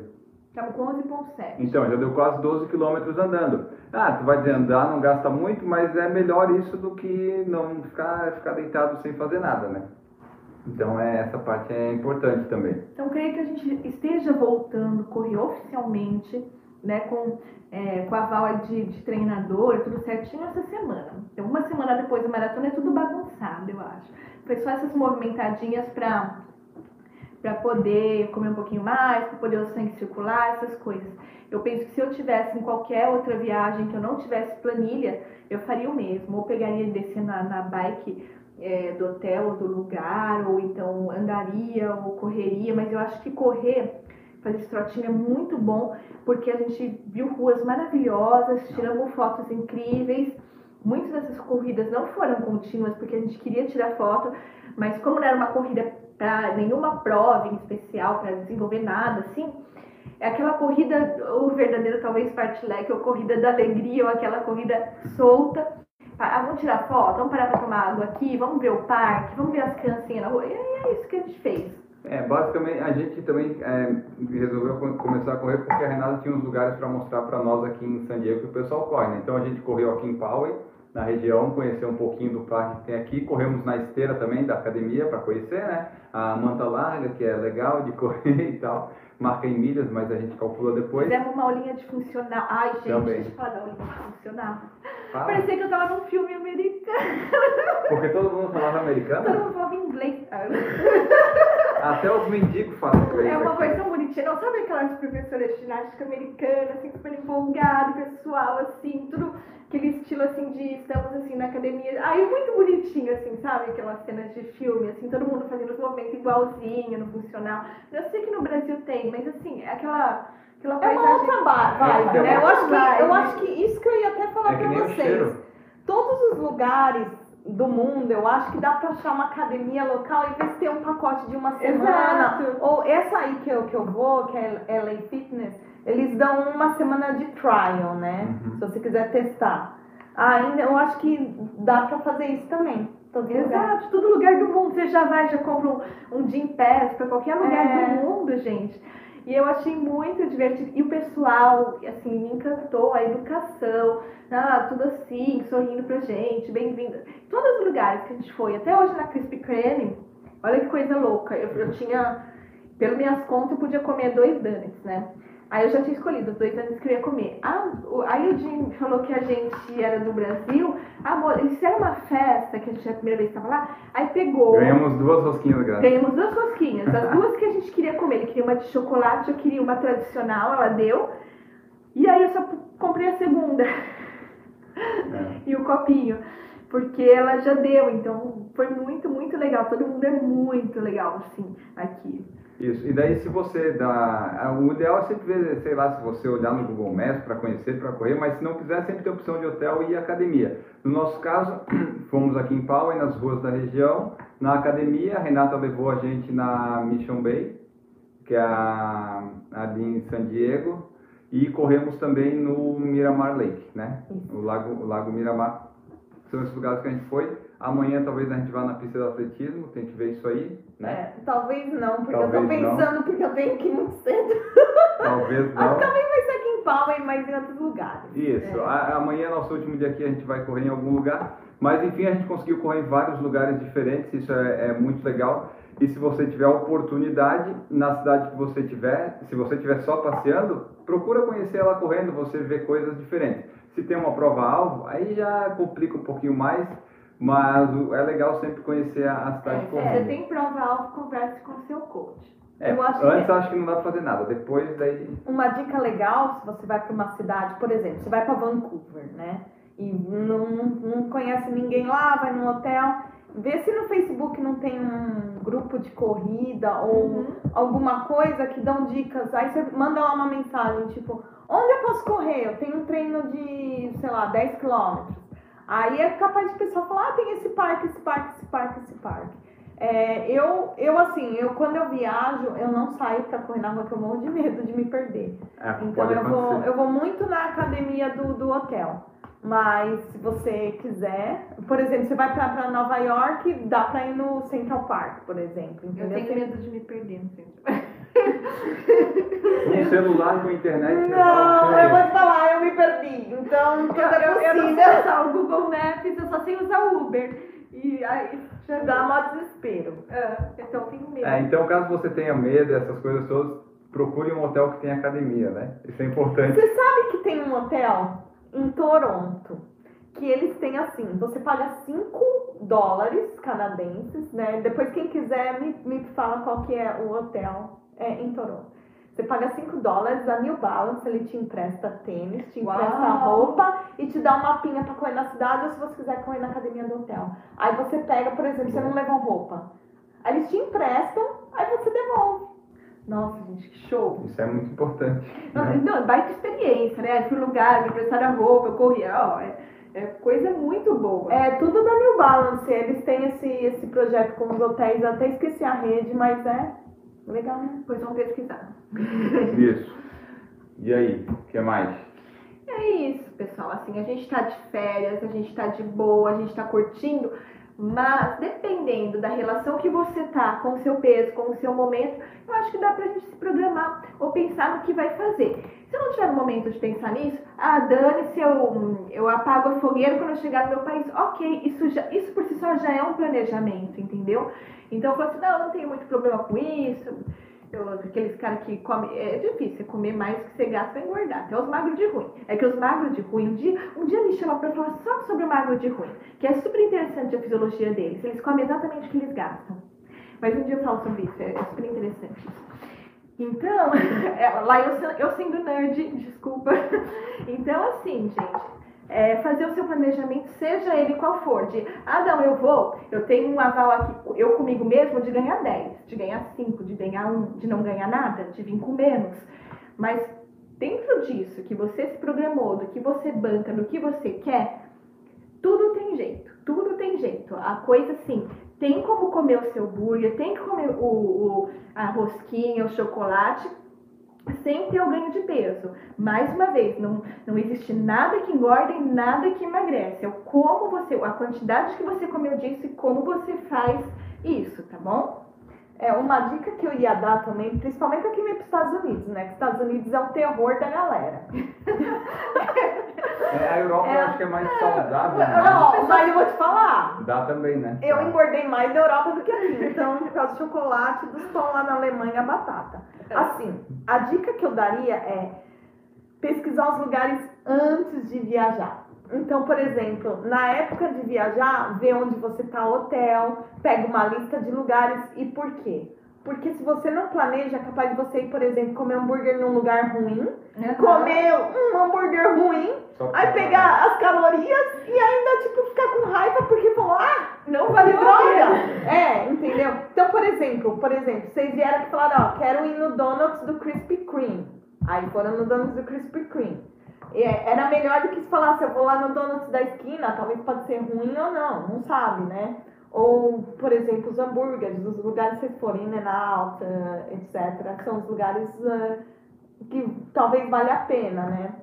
Speaker 2: Estamos com 11,7.
Speaker 1: Então, já deu quase 12 quilômetros andando. Ah, tu vai dizer, andar não gasta muito, mas é melhor isso do que não ficar, ficar deitado sem fazer nada, né? Então, é, essa parte é importante também.
Speaker 2: Então, creio que a gente esteja voltando correr oficialmente, né, com, é, com a aval de, de treinador, tudo certinho essa semana. Então, uma semana depois da maratona é tudo bagunçado, eu acho. Foi só essas movimentadinhas para para poder comer um pouquinho mais, para poder o sangue circular, essas coisas. Eu penso que se eu tivesse em qualquer outra viagem que eu não tivesse planilha, eu faria o mesmo. Ou pegaria e descer na, na bike é, do hotel, do lugar, ou então andaria ou correria, mas eu acho que correr, fazer esse trotinho é muito bom, porque a gente viu ruas maravilhosas, tiramos fotos incríveis. Muitas dessas corridas não foram contínuas, porque a gente queria tirar foto, mas como não era uma corrida para nenhuma prova em especial, para desenvolver nada, assim, é aquela corrida, ou verdadeiro talvez fartlek, ou corrida da alegria, ou aquela corrida solta. Ah, vamos tirar foto, vamos parar para tomar água aqui, vamos ver o parque, vamos ver as criancinhas na rua. E é isso que a gente fez.
Speaker 1: É, basicamente a gente também é, resolveu começar a correr porque a Renata tinha uns lugares para mostrar para nós aqui em San Diego que o pessoal corre. Né? Então a gente correu aqui em Poway, na região, conhecer um pouquinho do parque que tem aqui. Corremos na esteira também da academia para conhecer, né? A manta larga, que é legal de correr e tal. Marca em milhas, mas a gente calcula depois.
Speaker 2: Fizemos uma aulinha de funcional. Ai, gente,
Speaker 1: Também.
Speaker 2: deixa eu falar da aulinha de funcional.
Speaker 1: Fala.
Speaker 2: Parecia que eu tava num filme americano.
Speaker 1: Porque todo mundo falava
Speaker 2: Todo
Speaker 1: americano,
Speaker 2: mundo falava inglês.
Speaker 1: até os mendigos falam inglês.
Speaker 2: É uma
Speaker 1: aqui.
Speaker 2: coisa tão bonitinha. Não sabe aquelas professoras de ginástica americana, assim, super empolgado, pessoal, assim, tudo aquele estilo assim de estamos assim na academia. Aí muito bonitinho, assim, sabe? Aquelas cenas de filme, assim, todo mundo fazendo os movimentos igualzinho no funcional. Eu sei que no Brasil tem, mas assim, é aquela. Aquela
Speaker 3: É uma outra vibe,
Speaker 1: É,
Speaker 3: né? Eu acho, que, eu acho que isso que eu ia até falar
Speaker 1: É
Speaker 3: pra vocês. Todos os lugares do mundo, eu acho que dá pra achar uma academia local e ver se tem um pacote de uma semana.
Speaker 2: Exato.
Speaker 3: Ou essa aí que eu, que eu vou, que é LA Fitness, eles dão uma semana de trial, né?
Speaker 1: Uhum.
Speaker 3: Se você quiser testar. Ainda eu acho que dá pra fazer isso também. Todo lugar.
Speaker 2: Exato, todo lugar do mundo. Você já vai, já compra um, um Gym Pass pra qualquer lugar
Speaker 3: É.
Speaker 2: do mundo, gente. E eu achei muito divertido. E o pessoal, assim, me encantou a educação. Ah, tudo assim, sorrindo pra gente, bem-vinda. Todos os lugares que a gente foi, até hoje na Krispy Kreme, olha que coisa louca. Eu, eu tinha, pelas minhas contas, eu podia comer dois donuts, né? Aí eu já tinha escolhido os dois donuts que eu ia comer. Ah, o- aí o Jim falou que a gente era do Brasil. Ah, amor, eles fizeram uma festa, que a gente a primeira vez estava lá. Aí pegou.
Speaker 1: Ganhamos duas rosquinhas grátis.
Speaker 2: Ganhamos duas rosquinhas, as duas que a gente queria comer. Ele queria uma de chocolate, eu queria uma tradicional, ela deu. E aí eu só comprei a segunda.
Speaker 1: É.
Speaker 2: e o copinho. Porque ela já deu, então foi muito, muito legal. Todo mundo é muito legal, assim, aqui.
Speaker 1: Isso. E daí se você dá. O ideal é sempre ver, sei lá, se você olhar no Google Maps para conhecer, para correr, mas se não quiser, sempre tem opção de hotel e academia. No nosso caso, fomos aqui em Poway, nas ruas da região, na academia, a Renata levou a gente na Mission Bay, que é a, ali em San Diego, e corremos também no Miramar Lake, né? O lago, o lago Miramar. São esses lugares que a gente foi. Amanhã talvez a gente vá na pista de atletismo, tem que ver isso aí, né?
Speaker 3: É, talvez não, porque eu
Speaker 1: Talvez
Speaker 3: tô
Speaker 1: não.
Speaker 3: pensando porque eu tenho que ir muito cedo.
Speaker 1: Talvez
Speaker 3: Mas
Speaker 1: não.
Speaker 3: também vai ser aqui em Palma, mas em outros lugares.
Speaker 1: Isso, a- amanhã é nosso último dia aqui, a gente vai correr em algum lugar. Mas enfim, a gente conseguiu correr em vários lugares diferentes, isso é, é muito legal. E se você tiver oportunidade, na cidade que você tiver, se você estiver só passeando, procura conhecer ela correndo, você vê coisas diferentes. Se tem uma prova-alvo, aí já complica um pouquinho mais, mas é legal sempre conhecer a, a cidade
Speaker 2: É, se
Speaker 1: correndo.
Speaker 2: você tem prova-alvo, converse com o seu coach.
Speaker 1: É,
Speaker 3: eu acho
Speaker 1: antes
Speaker 3: que-
Speaker 1: acho que não dá pra fazer nada, depois daí.
Speaker 3: Uma dica legal, se você vai para uma cidade, por exemplo, você vai para Vancouver, né? E não, não conhece ninguém lá, vai num hotel, vê se no Facebook não tem um grupo de corrida ou
Speaker 2: Uhum.
Speaker 3: alguma coisa que dão dicas. Aí você manda lá uma mensagem, tipo, onde eu posso correr? Eu tenho um treino de, sei lá, 10 quilômetros. Aí é capaz de pessoa falar, ah, tem esse parque, esse parque, esse parque, esse parque. É, eu, eu, assim, eu quando eu viajo, eu não saio pra correr na rua, que eu morro de medo de me perder.
Speaker 1: É,
Speaker 3: Então eu vou, eu vou muito na academia do, do hotel. Mas se você quiser, por exemplo, você vai pra, pra Nova York, dá pra ir no Central Park, por exemplo.
Speaker 2: Eu
Speaker 3: Entendeu?
Speaker 2: tenho
Speaker 3: Você-
Speaker 2: medo de me perder no centro.
Speaker 1: Um celular com internet. você
Speaker 3: Não, eu vou te falar, eu me perdi. Então,
Speaker 2: Eu,
Speaker 3: é
Speaker 2: eu, eu não sei usar o Google Maps, eu só sei usar o Uber. E aí já
Speaker 3: Dá mó desespero.
Speaker 2: Ah, então eu tenho medo.
Speaker 1: É, então caso você tenha medo dessas coisas todas, procure um hotel que tenha academia, né? Isso é importante.
Speaker 3: Você sabe que tem um hotel em Toronto que eles têm assim, você paga 5 dólares canadenses, né? Depois quem quiser me, me fala qual que é o hotel é, em Toronto. Você paga 5 dólares, a New Balance ele te empresta tênis, te
Speaker 2: Uau!
Speaker 3: empresta roupa e te dá um mapinha pra correr na cidade ou se você quiser correr na academia do hotel. Aí você pega, por exemplo, você não levou roupa. Aí eles te emprestam, aí você devolve.
Speaker 2: Nossa, gente, que show.
Speaker 1: Isso é muito importante.
Speaker 2: Nossa,
Speaker 1: né?
Speaker 2: Não, baita experiência, né? Fui no lugar, me emprestaram roupa, eu corria, ó, é, é coisa muito boa.
Speaker 3: É tudo da New Balance, eles têm esse, esse projeto com os hotéis, eu até esqueci a rede, mas é legal, né?
Speaker 2: Depois vamos pesquisar.
Speaker 1: Isso. E aí, o que mais?
Speaker 2: É isso, pessoal. Assim, a gente tá de férias, a gente tá de boa, a gente tá curtindo, mas dependendo da relação que você tá com o seu peso, com o seu momento, eu acho que dá pra gente se programar ou pensar no que vai fazer. Se eu não tiver no momento de pensar nisso, ah, dane-se, eu, eu apago a fogueira quando eu chegar no meu país. Ok, isso, já, isso por si só já é um planejamento, entendeu? Então eu falo assim, não, não tenho muito problema com isso. Eu, aqueles caras que comem. É difícil você comer mais que você gasta pra engordar. Até os magros de ruim. É que os magros de ruim, um dia, um dia me chama pra falar só sobre o magro de ruim. Que é super interessante a fisiologia deles. Eles comem exatamente o que eles gastam. Mas um dia eu falo sobre isso, é, é super interessante. Então, lá eu, eu sendo nerd, desculpa. Então, assim, gente, é, fazer o seu planejamento, seja ele qual for, de, ah, não, eu vou, eu tenho um aval aqui, eu comigo mesmo, de ganhar 10, de ganhar 5, de ganhar 1, de não ganhar nada, de vir com menos. Mas dentro disso, que você se programou, do que você banca, do que você quer, tudo tem jeito, tudo tem jeito. A coisa assim, tem como comer o seu burger, tem que comer o, o- a rosquinha, o chocolate, sem ter o ganho de peso. Mais uma vez, não, não existe nada que engorda e nada que emagrece. É como você, a quantidade que você comeu disso e como você faz isso, tá bom?
Speaker 3: É uma dica que eu ia dar também, principalmente aqui para os Estados Unidos, né? Que os Estados Unidos é o terror da galera.
Speaker 1: É, a Europa
Speaker 3: É.
Speaker 1: eu acho que é mais saudável, né?
Speaker 3: Não, mas eu vou te falar.
Speaker 1: Dá também, né?
Speaker 3: Eu engordei mais da Europa do que aqui. Então, por causa do chocolate, dos pão lá na Alemanha, a batata. Assim, a dica que eu daria é pesquisar os lugares antes de viajar. Então, por exemplo, na época de viajar, vê onde você tá hotel, pega uma lista de lugares e por quê? Porque se você não planeja, é capaz de você ir, por exemplo, comer hambúrguer num lugar ruim, comer um hambúrguer ruim, aí pegar as calorias e ainda, tipo, ficar com raiva porque falou, ah,
Speaker 2: Não pena.
Speaker 3: droga! É, entendeu? Então, por exemplo, por exemplo, vocês vieram aqui e falaram, ó, quero ir no Donuts do Krispy Kreme. Aí foram no Donuts do Krispy Kreme. E é, era melhor do que se falasse, eu vou lá no Donuts da esquina, talvez pode ser ruim ou não, não sabe, né? Ou, por exemplo, os hambúrgueres, os lugares que vocês forem, In-N-Out, eh, etc., são os lugares eh, que talvez valha a pena, né?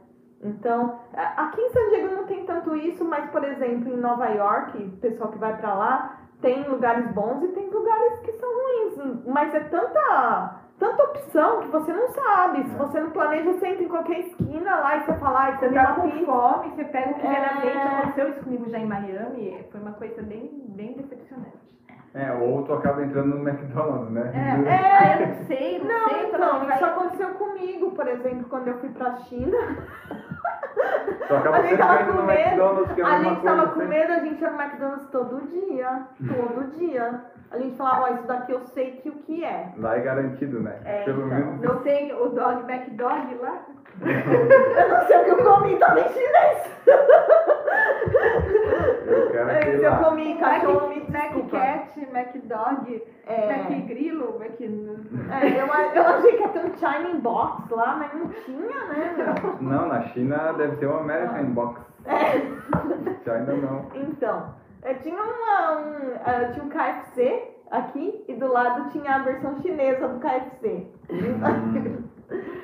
Speaker 3: Então, aqui em San Diego não tem tanto isso, mas, por exemplo, em Nova York, o pessoal que vai pra lá tem lugares bons e tem lugares que são ruins. Mas é tanta, tanta opção que você não sabe. Se você não planeja, você entra em qualquer esquina lá e você fala, ai,
Speaker 2: Você tá com
Speaker 3: pizza.
Speaker 2: fome, você pega o que na
Speaker 3: É.
Speaker 2: frente. Aconteceu isso comigo já em Miami. Foi uma coisa bem, bem decepcionante.
Speaker 1: É, ou tu acaba entrando no McDonald's, né?
Speaker 2: É,
Speaker 3: É.
Speaker 2: eu não sei, não,
Speaker 3: Não,
Speaker 2: sei.
Speaker 3: então,
Speaker 2: vai-
Speaker 3: isso aconteceu comigo, por exemplo, quando eu fui pra China.
Speaker 1: Tu acaba
Speaker 3: A gente tava com medo,
Speaker 1: é a
Speaker 3: gente tava com medo, a gente ia no McDonald's todo dia. Todo dia. A gente falava, ó, isso daqui eu sei que o que é.
Speaker 1: Lá é garantido, né?
Speaker 3: É,
Speaker 1: Pelo
Speaker 3: então.
Speaker 1: menos.
Speaker 2: Não tem o dog, Mac Dog lá?
Speaker 3: Eu não sei o que eu comi também chinês.
Speaker 1: Eu quero
Speaker 3: É, eu
Speaker 1: lá.
Speaker 3: comi cachorro,
Speaker 2: Mac
Speaker 3: desculpa.
Speaker 2: Cat, Mac Dog,
Speaker 3: É.
Speaker 2: Mac Grilo, Mac...
Speaker 3: É, eu, eu achei que ia ter um China Box lá, mas não tinha, né?
Speaker 1: Não, na China deve ter um American Box.
Speaker 3: É.
Speaker 1: Ainda não.
Speaker 3: Então, eu tinha uma, um, eh, tinha um KFC aqui e do lado tinha a versão chinesa do KFC.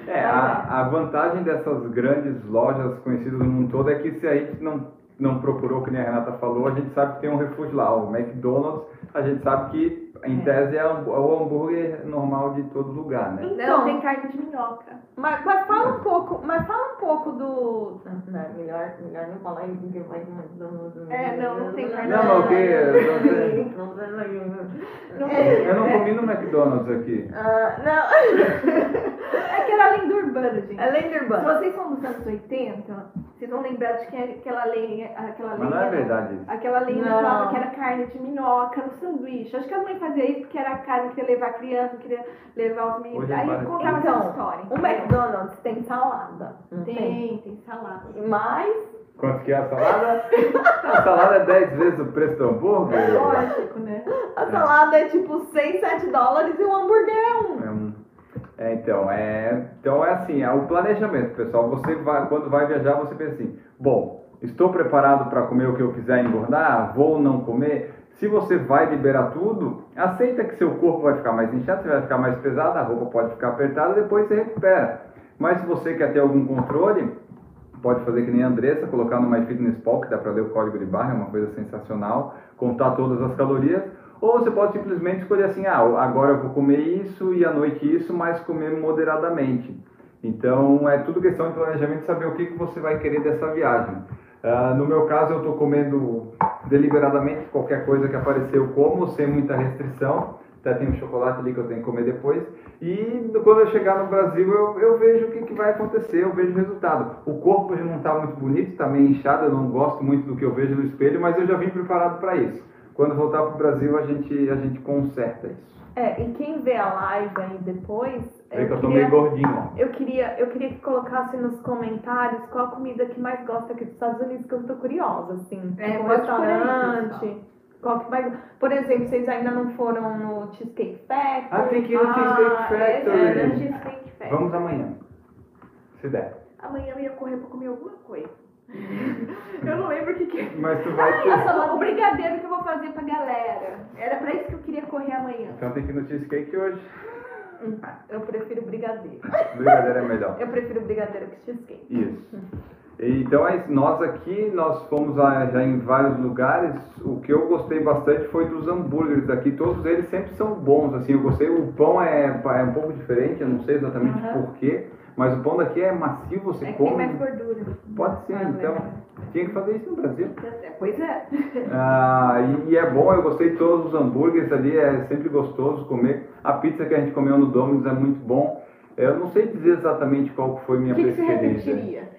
Speaker 1: É, a, a vantagem dessas grandes lojas conhecidas no mundo todo é que se a gente não, não procurou, que nem a Renata falou, a gente sabe que tem um refúgio lá. O McDonald's, a gente sabe que, em tese, é o é o hambúrguer normal de todo lugar, né?
Speaker 3: Então,
Speaker 2: Não, tem carne de minhoca.
Speaker 3: Mas, mas fala um pouco, mas fala um pouco do. Não, é melhor, melhor não falar isso porque vai
Speaker 2: É, não, não tem carne
Speaker 1: Não, mas o que?
Speaker 3: Não
Speaker 1: Eu não comi no McDonald's aqui.
Speaker 3: Ah, não.
Speaker 2: É que era lenda urbana, gente.
Speaker 3: É lenda
Speaker 2: Se
Speaker 3: urbana.
Speaker 2: vocês são dos anos 80, vocês vão lembrar de que aquela lenha, aquela
Speaker 1: Mas não é verdade.
Speaker 2: Aquela lenda
Speaker 3: Não.
Speaker 2: falava que era carne de minhoca no sanduíche. Acho que a mãe fazia isso porque era carne, queria levar a criança, queria levar os meninos.
Speaker 1: É
Speaker 2: Aí
Speaker 1: várias
Speaker 2: contava essa
Speaker 3: Então,
Speaker 2: história.
Speaker 3: o McDonald's tem salada. Não tem?
Speaker 2: Tem, tem salada.
Speaker 3: Mas
Speaker 1: Quanto que é a salada? A salada é 10 vezes o preço do hambúrguer.
Speaker 2: Lógico, né?
Speaker 3: a salada é tipo 6, 7 dólares e o hambúrguer é um.
Speaker 1: É um- É, então, é, então é assim, é o planejamento, pessoal. Você vai, quando vai viajar, você pensa assim, bom, estou preparado para comer o que eu quiser engordar? Vou ou não comer? Se você vai liberar tudo, aceita que seu corpo vai ficar mais inchado, você vai ficar mais pesado, a roupa pode ficar apertada, depois você recupera. Mas se você quer ter algum controle, pode fazer que nem a Andressa, colocar no MyFitnessPal, que dá para ler o código de barra, é uma coisa sensacional, contar todas as calorias, ou você pode simplesmente escolher assim, ah, agora eu vou comer isso e à noite isso, mas comer moderadamente. Então é tudo questão de planejamento, saber o que, que você vai querer dessa viagem. Ah, no meu caso, eu estou comendo deliberadamente qualquer coisa que aparecer eu como, sem muita restrição. Até tem um chocolate ali que eu tenho que comer depois. E quando eu chegar no Brasil, eu, eu vejo o que, que vai acontecer, eu vejo o resultado. O corpo já não está muito bonito, está meio inchado, eu não gosto muito do que eu vejo no espelho, mas eu já vim preparado para isso. Quando voltar para o Brasil, a gente, a gente conserta isso.
Speaker 3: É, e quem vê a live aí depois,
Speaker 1: Vê que eu
Speaker 3: eu
Speaker 1: tô meio
Speaker 3: queria,
Speaker 1: gordinho, ó.
Speaker 3: eu queria, eu queria que colocasse nos comentários qual a comida que mais gosta aqui dos Estados Unidos, que eu tô curiosa, assim.
Speaker 2: É,
Speaker 3: Tipo, um
Speaker 2: aí,
Speaker 3: restaurante. Qual que mais... Por exemplo, vocês ainda não foram no Cheesecake Factory?
Speaker 1: Ah, tem que ir no
Speaker 2: Ah,
Speaker 1: Cheesecake
Speaker 2: é,
Speaker 1: Factory.
Speaker 2: é, no Cheesecake Factory.
Speaker 1: Vamos amanhã, se der.
Speaker 2: Amanhã eu ia correr pra comer alguma coisa. Eu não lembro o que que é.
Speaker 1: Mas tu vai
Speaker 2: Ah,
Speaker 1: ter...
Speaker 2: essa, o brigadeiro que eu vou fazer pra galera. Era pra isso que eu queria correr amanhã.
Speaker 1: Então tem que ir no cheesecake hoje.
Speaker 3: Eu prefiro brigadeiro.
Speaker 1: Brigadeiro é melhor.
Speaker 3: Eu prefiro brigadeiro que cheesecake.
Speaker 1: Isso. Então é isso. Nós aqui, nós fomos já em vários lugares. O que eu gostei bastante foi dos hambúrgueres aqui. Todos eles sempre são bons. Assim, eu gostei. O pão é, é um pouco diferente. Eu não sei exatamente
Speaker 2: Aham.
Speaker 1: porquê. Mas o pão daqui é macio. Você
Speaker 2: É que tem
Speaker 1: come.
Speaker 2: mais gordura.
Speaker 1: Pode ser.
Speaker 2: Ah,
Speaker 1: Então
Speaker 2: legal.
Speaker 1: tinha que fazer isso no Brasil.
Speaker 2: Pois é.
Speaker 1: Ah, e, e é bom, eu gostei de todos os hambúrgueres ali, é sempre gostoso comer. A pizza que a gente comeu no Domino's é muito bom. Eu não sei dizer exatamente qual que foi minha
Speaker 2: O que, que você
Speaker 1: preferência.
Speaker 2: repetiria?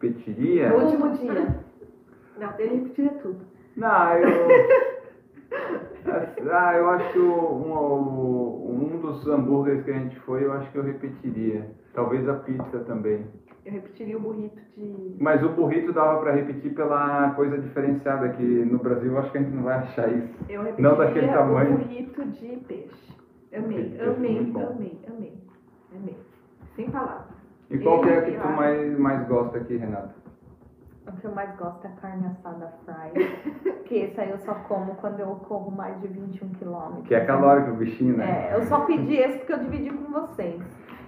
Speaker 1: Repetiria?
Speaker 3: No último dia.
Speaker 2: Não, ele repetiria tudo.
Speaker 1: Não, eu. Ah, eu acho que o- um, dos hambúrgueres que a gente foi, eu acho que eu repetiria. Talvez a pizza também.
Speaker 2: Eu repetiria o burrito de.
Speaker 1: Mas o burrito dava pra repetir pela coisa diferenciada, que no Brasil eu acho que a gente não vai achar isso.
Speaker 2: Eu repetiria
Speaker 1: Não daquele tamanho.
Speaker 2: o burrito de peixe. Amei,
Speaker 1: Peixe,
Speaker 2: amei,
Speaker 1: bom.
Speaker 2: amei, amei, amei. Sem palavras.
Speaker 1: E qual que é que tu mais, mais gosta aqui, Renato?
Speaker 3: O que eu mais gosto é a carne assada fry. que esse aí eu só como quando eu corro mais de 21 quilômetros.
Speaker 1: Que é calórico o bichinho, né?
Speaker 3: É, eu só pedi esse porque eu dividi com vocês.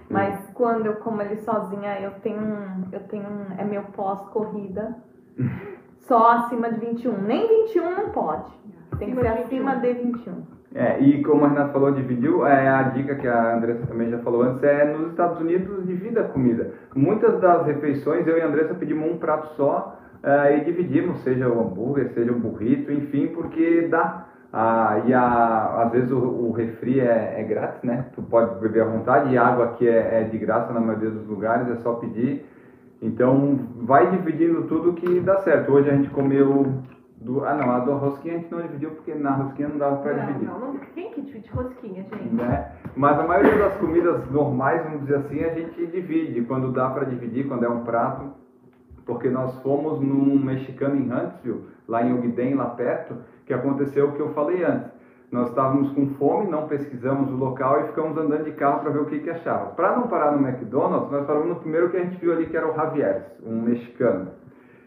Speaker 3: Mas quando eu como ele sozinha, eu tenho um. Eu tenho um. É meu pós-corrida. Só acima de 21. Nem 21 não pode. Tem que ser
Speaker 2: acima de
Speaker 3: 21.
Speaker 1: É, e como a Renata falou, dividiu, é, a dica que a Andressa também já falou antes é nos Estados Unidos divida a comida. Muitas das refeições, eu e a Andressa pedimos um prato só é, e dividimos, seja o hambúrguer, seja o burrito, enfim, porque dá. Ah, e a, às vezes o, o refri é, é grátis, né? Tu pode beber à vontade e a água aqui é, é de graça na maioria dos lugares, é só pedir. Então vai dividindo tudo que dá certo. Hoje a gente comeu. Do, ah não, a do rosquinha a gente não dividiu porque na rosquinha não dava pra
Speaker 2: Não,
Speaker 1: dividir
Speaker 2: não, não. Quem que divide rosquinha, gente?
Speaker 1: né? Mas a maioria das comidas normais, vamos dizer assim, a gente divide quando dá para dividir, quando é um prato, porque nós fomos num mexicano em Huntsville, lá em Ogden, lá perto, que aconteceu o que eu falei antes. Nós estávamos com fome, não pesquisamos o local e ficamos andando de carro para ver o que, que achava. Para não parar no McDonald's, nós paramos no primeiro que a gente viu ali, que era o Javier's, um mexicano.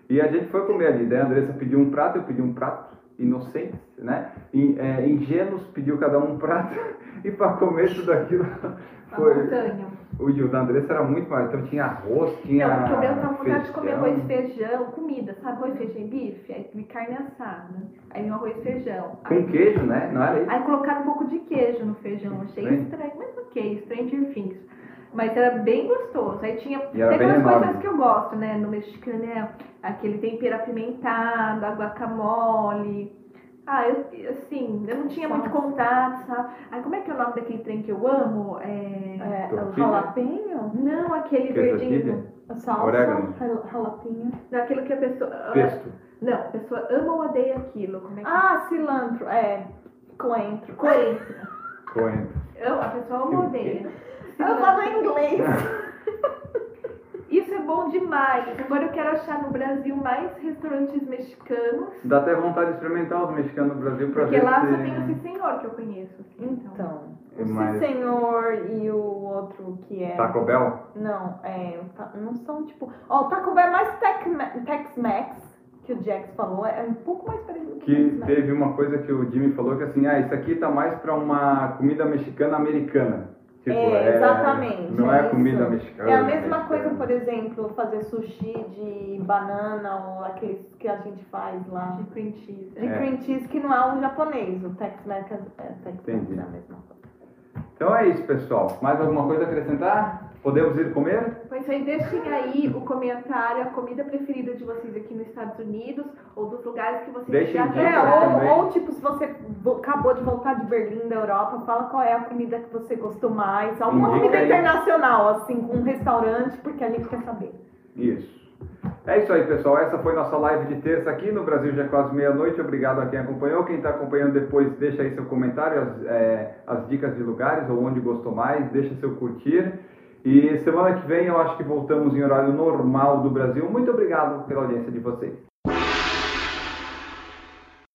Speaker 1: E a gente foi comer ali. Daí a Andressa pediu um prato, eu pedi um prato, inocentes, né? In- é, ingênuos, pediu cada um um prato. E para comer tudo aquilo
Speaker 2: A
Speaker 1: foi.
Speaker 2: montanha.
Speaker 1: O o da Andressa era muito mais. Então tinha arroz, tinha.
Speaker 2: Não, porque eu tava com vontade de comer arroz e feijão, comida, sabe? Arroz, feijão e bife, aí carne assada, aí um arroz e feijão. Aí,
Speaker 1: Com queijo, né? Não era isso?
Speaker 2: aí colocaram um pouco de queijo no feijão, achei
Speaker 1: Estranho.
Speaker 2: estranho, mas ok, Stranger Things. Mas era bem gostoso. Aí tinha
Speaker 1: E era
Speaker 2: tem
Speaker 1: bem
Speaker 2: aquelas
Speaker 1: enorme.
Speaker 2: coisas que eu gosto, né? No mexicano é aquele tempero apimentado, a guacamole, Ah, eu, assim, eu não tinha muito contato, sabe? Ah, como é que é o nome daquele trem que eu amo? É...
Speaker 3: É, o jalapeno?
Speaker 2: Não, aquele verdinho.
Speaker 1: Quesadilha?
Speaker 3: A salsa?
Speaker 1: Orégano.
Speaker 3: jal- Jalapeno?
Speaker 2: Daquilo que a pessoa.
Speaker 1: Pesto.
Speaker 2: Não, a pessoa ama ou odeia aquilo. Como é que
Speaker 3: Ah, cilantro. É, coentro.
Speaker 2: Coentro.
Speaker 1: Coentro.
Speaker 2: Eu- A pessoa ama ou odeia.
Speaker 3: Eu falo em inglês.
Speaker 2: Isso é bom demais. Agora eu quero achar no Brasil mais restaurantes mexicanos.
Speaker 1: Dá até vontade de experimentar os mexicanos no Brasil pra
Speaker 2: Porque
Speaker 1: ver
Speaker 2: lá
Speaker 1: se...
Speaker 2: só tem o Senhor que eu conheço. Então.
Speaker 3: Então,
Speaker 1: É
Speaker 3: o
Speaker 1: mais-
Speaker 3: Senhor e o outro que é...
Speaker 1: Taco Bell?
Speaker 3: Não, é, ta- não são tipo... Ó, o Taco Bell é mais Tex-Mex, que o Jax falou, é um pouco mais parecido com
Speaker 1: Que
Speaker 3: Tex-Mex.
Speaker 1: teve uma coisa que o Jimmy falou que assim, ah, isso aqui tá mais pra uma comida mexicana americana. Tipo,
Speaker 3: É, exatamente.
Speaker 1: Não é,
Speaker 3: isso.
Speaker 1: comida mexicana.
Speaker 3: É a mesma
Speaker 1: mexicana.
Speaker 3: coisa, por exemplo, fazer sushi de banana ou aqueles que a gente faz lá.
Speaker 2: De cream cheese.
Speaker 3: De
Speaker 1: É.
Speaker 3: cream cheese que não é o japonês, o Tex-Mex é, é, é a mesma coisa.
Speaker 1: Então é isso, pessoal. Mais alguma coisa a acrescentar? Podemos ir comer?
Speaker 2: Pois aí, deixem aí o comentário, a comida preferida de vocês aqui nos Estados Unidos ou dos lugares que vocês
Speaker 1: Deixem
Speaker 2: já
Speaker 3: É, ou, ou tipo, se você vo- acabou de voltar de Berlim, da Europa, fala qual é a comida que você gostou mais. Alguma
Speaker 1: Indica
Speaker 3: comida
Speaker 1: aí.
Speaker 3: internacional, assim, com um restaurante, porque a gente quer saber.
Speaker 1: Isso. É isso aí, pessoal. Essa foi nossa live de terça aqui no Brasil já é quase meia-noite. Obrigado a quem acompanhou. Quem está acompanhando depois, deixa aí seu comentário, as, é, as dicas de lugares ou onde gostou mais, deixa seu curtir. E semana que vem eu acho que voltamos em horário normal do Brasil. Muito obrigado pela audiência de vocês.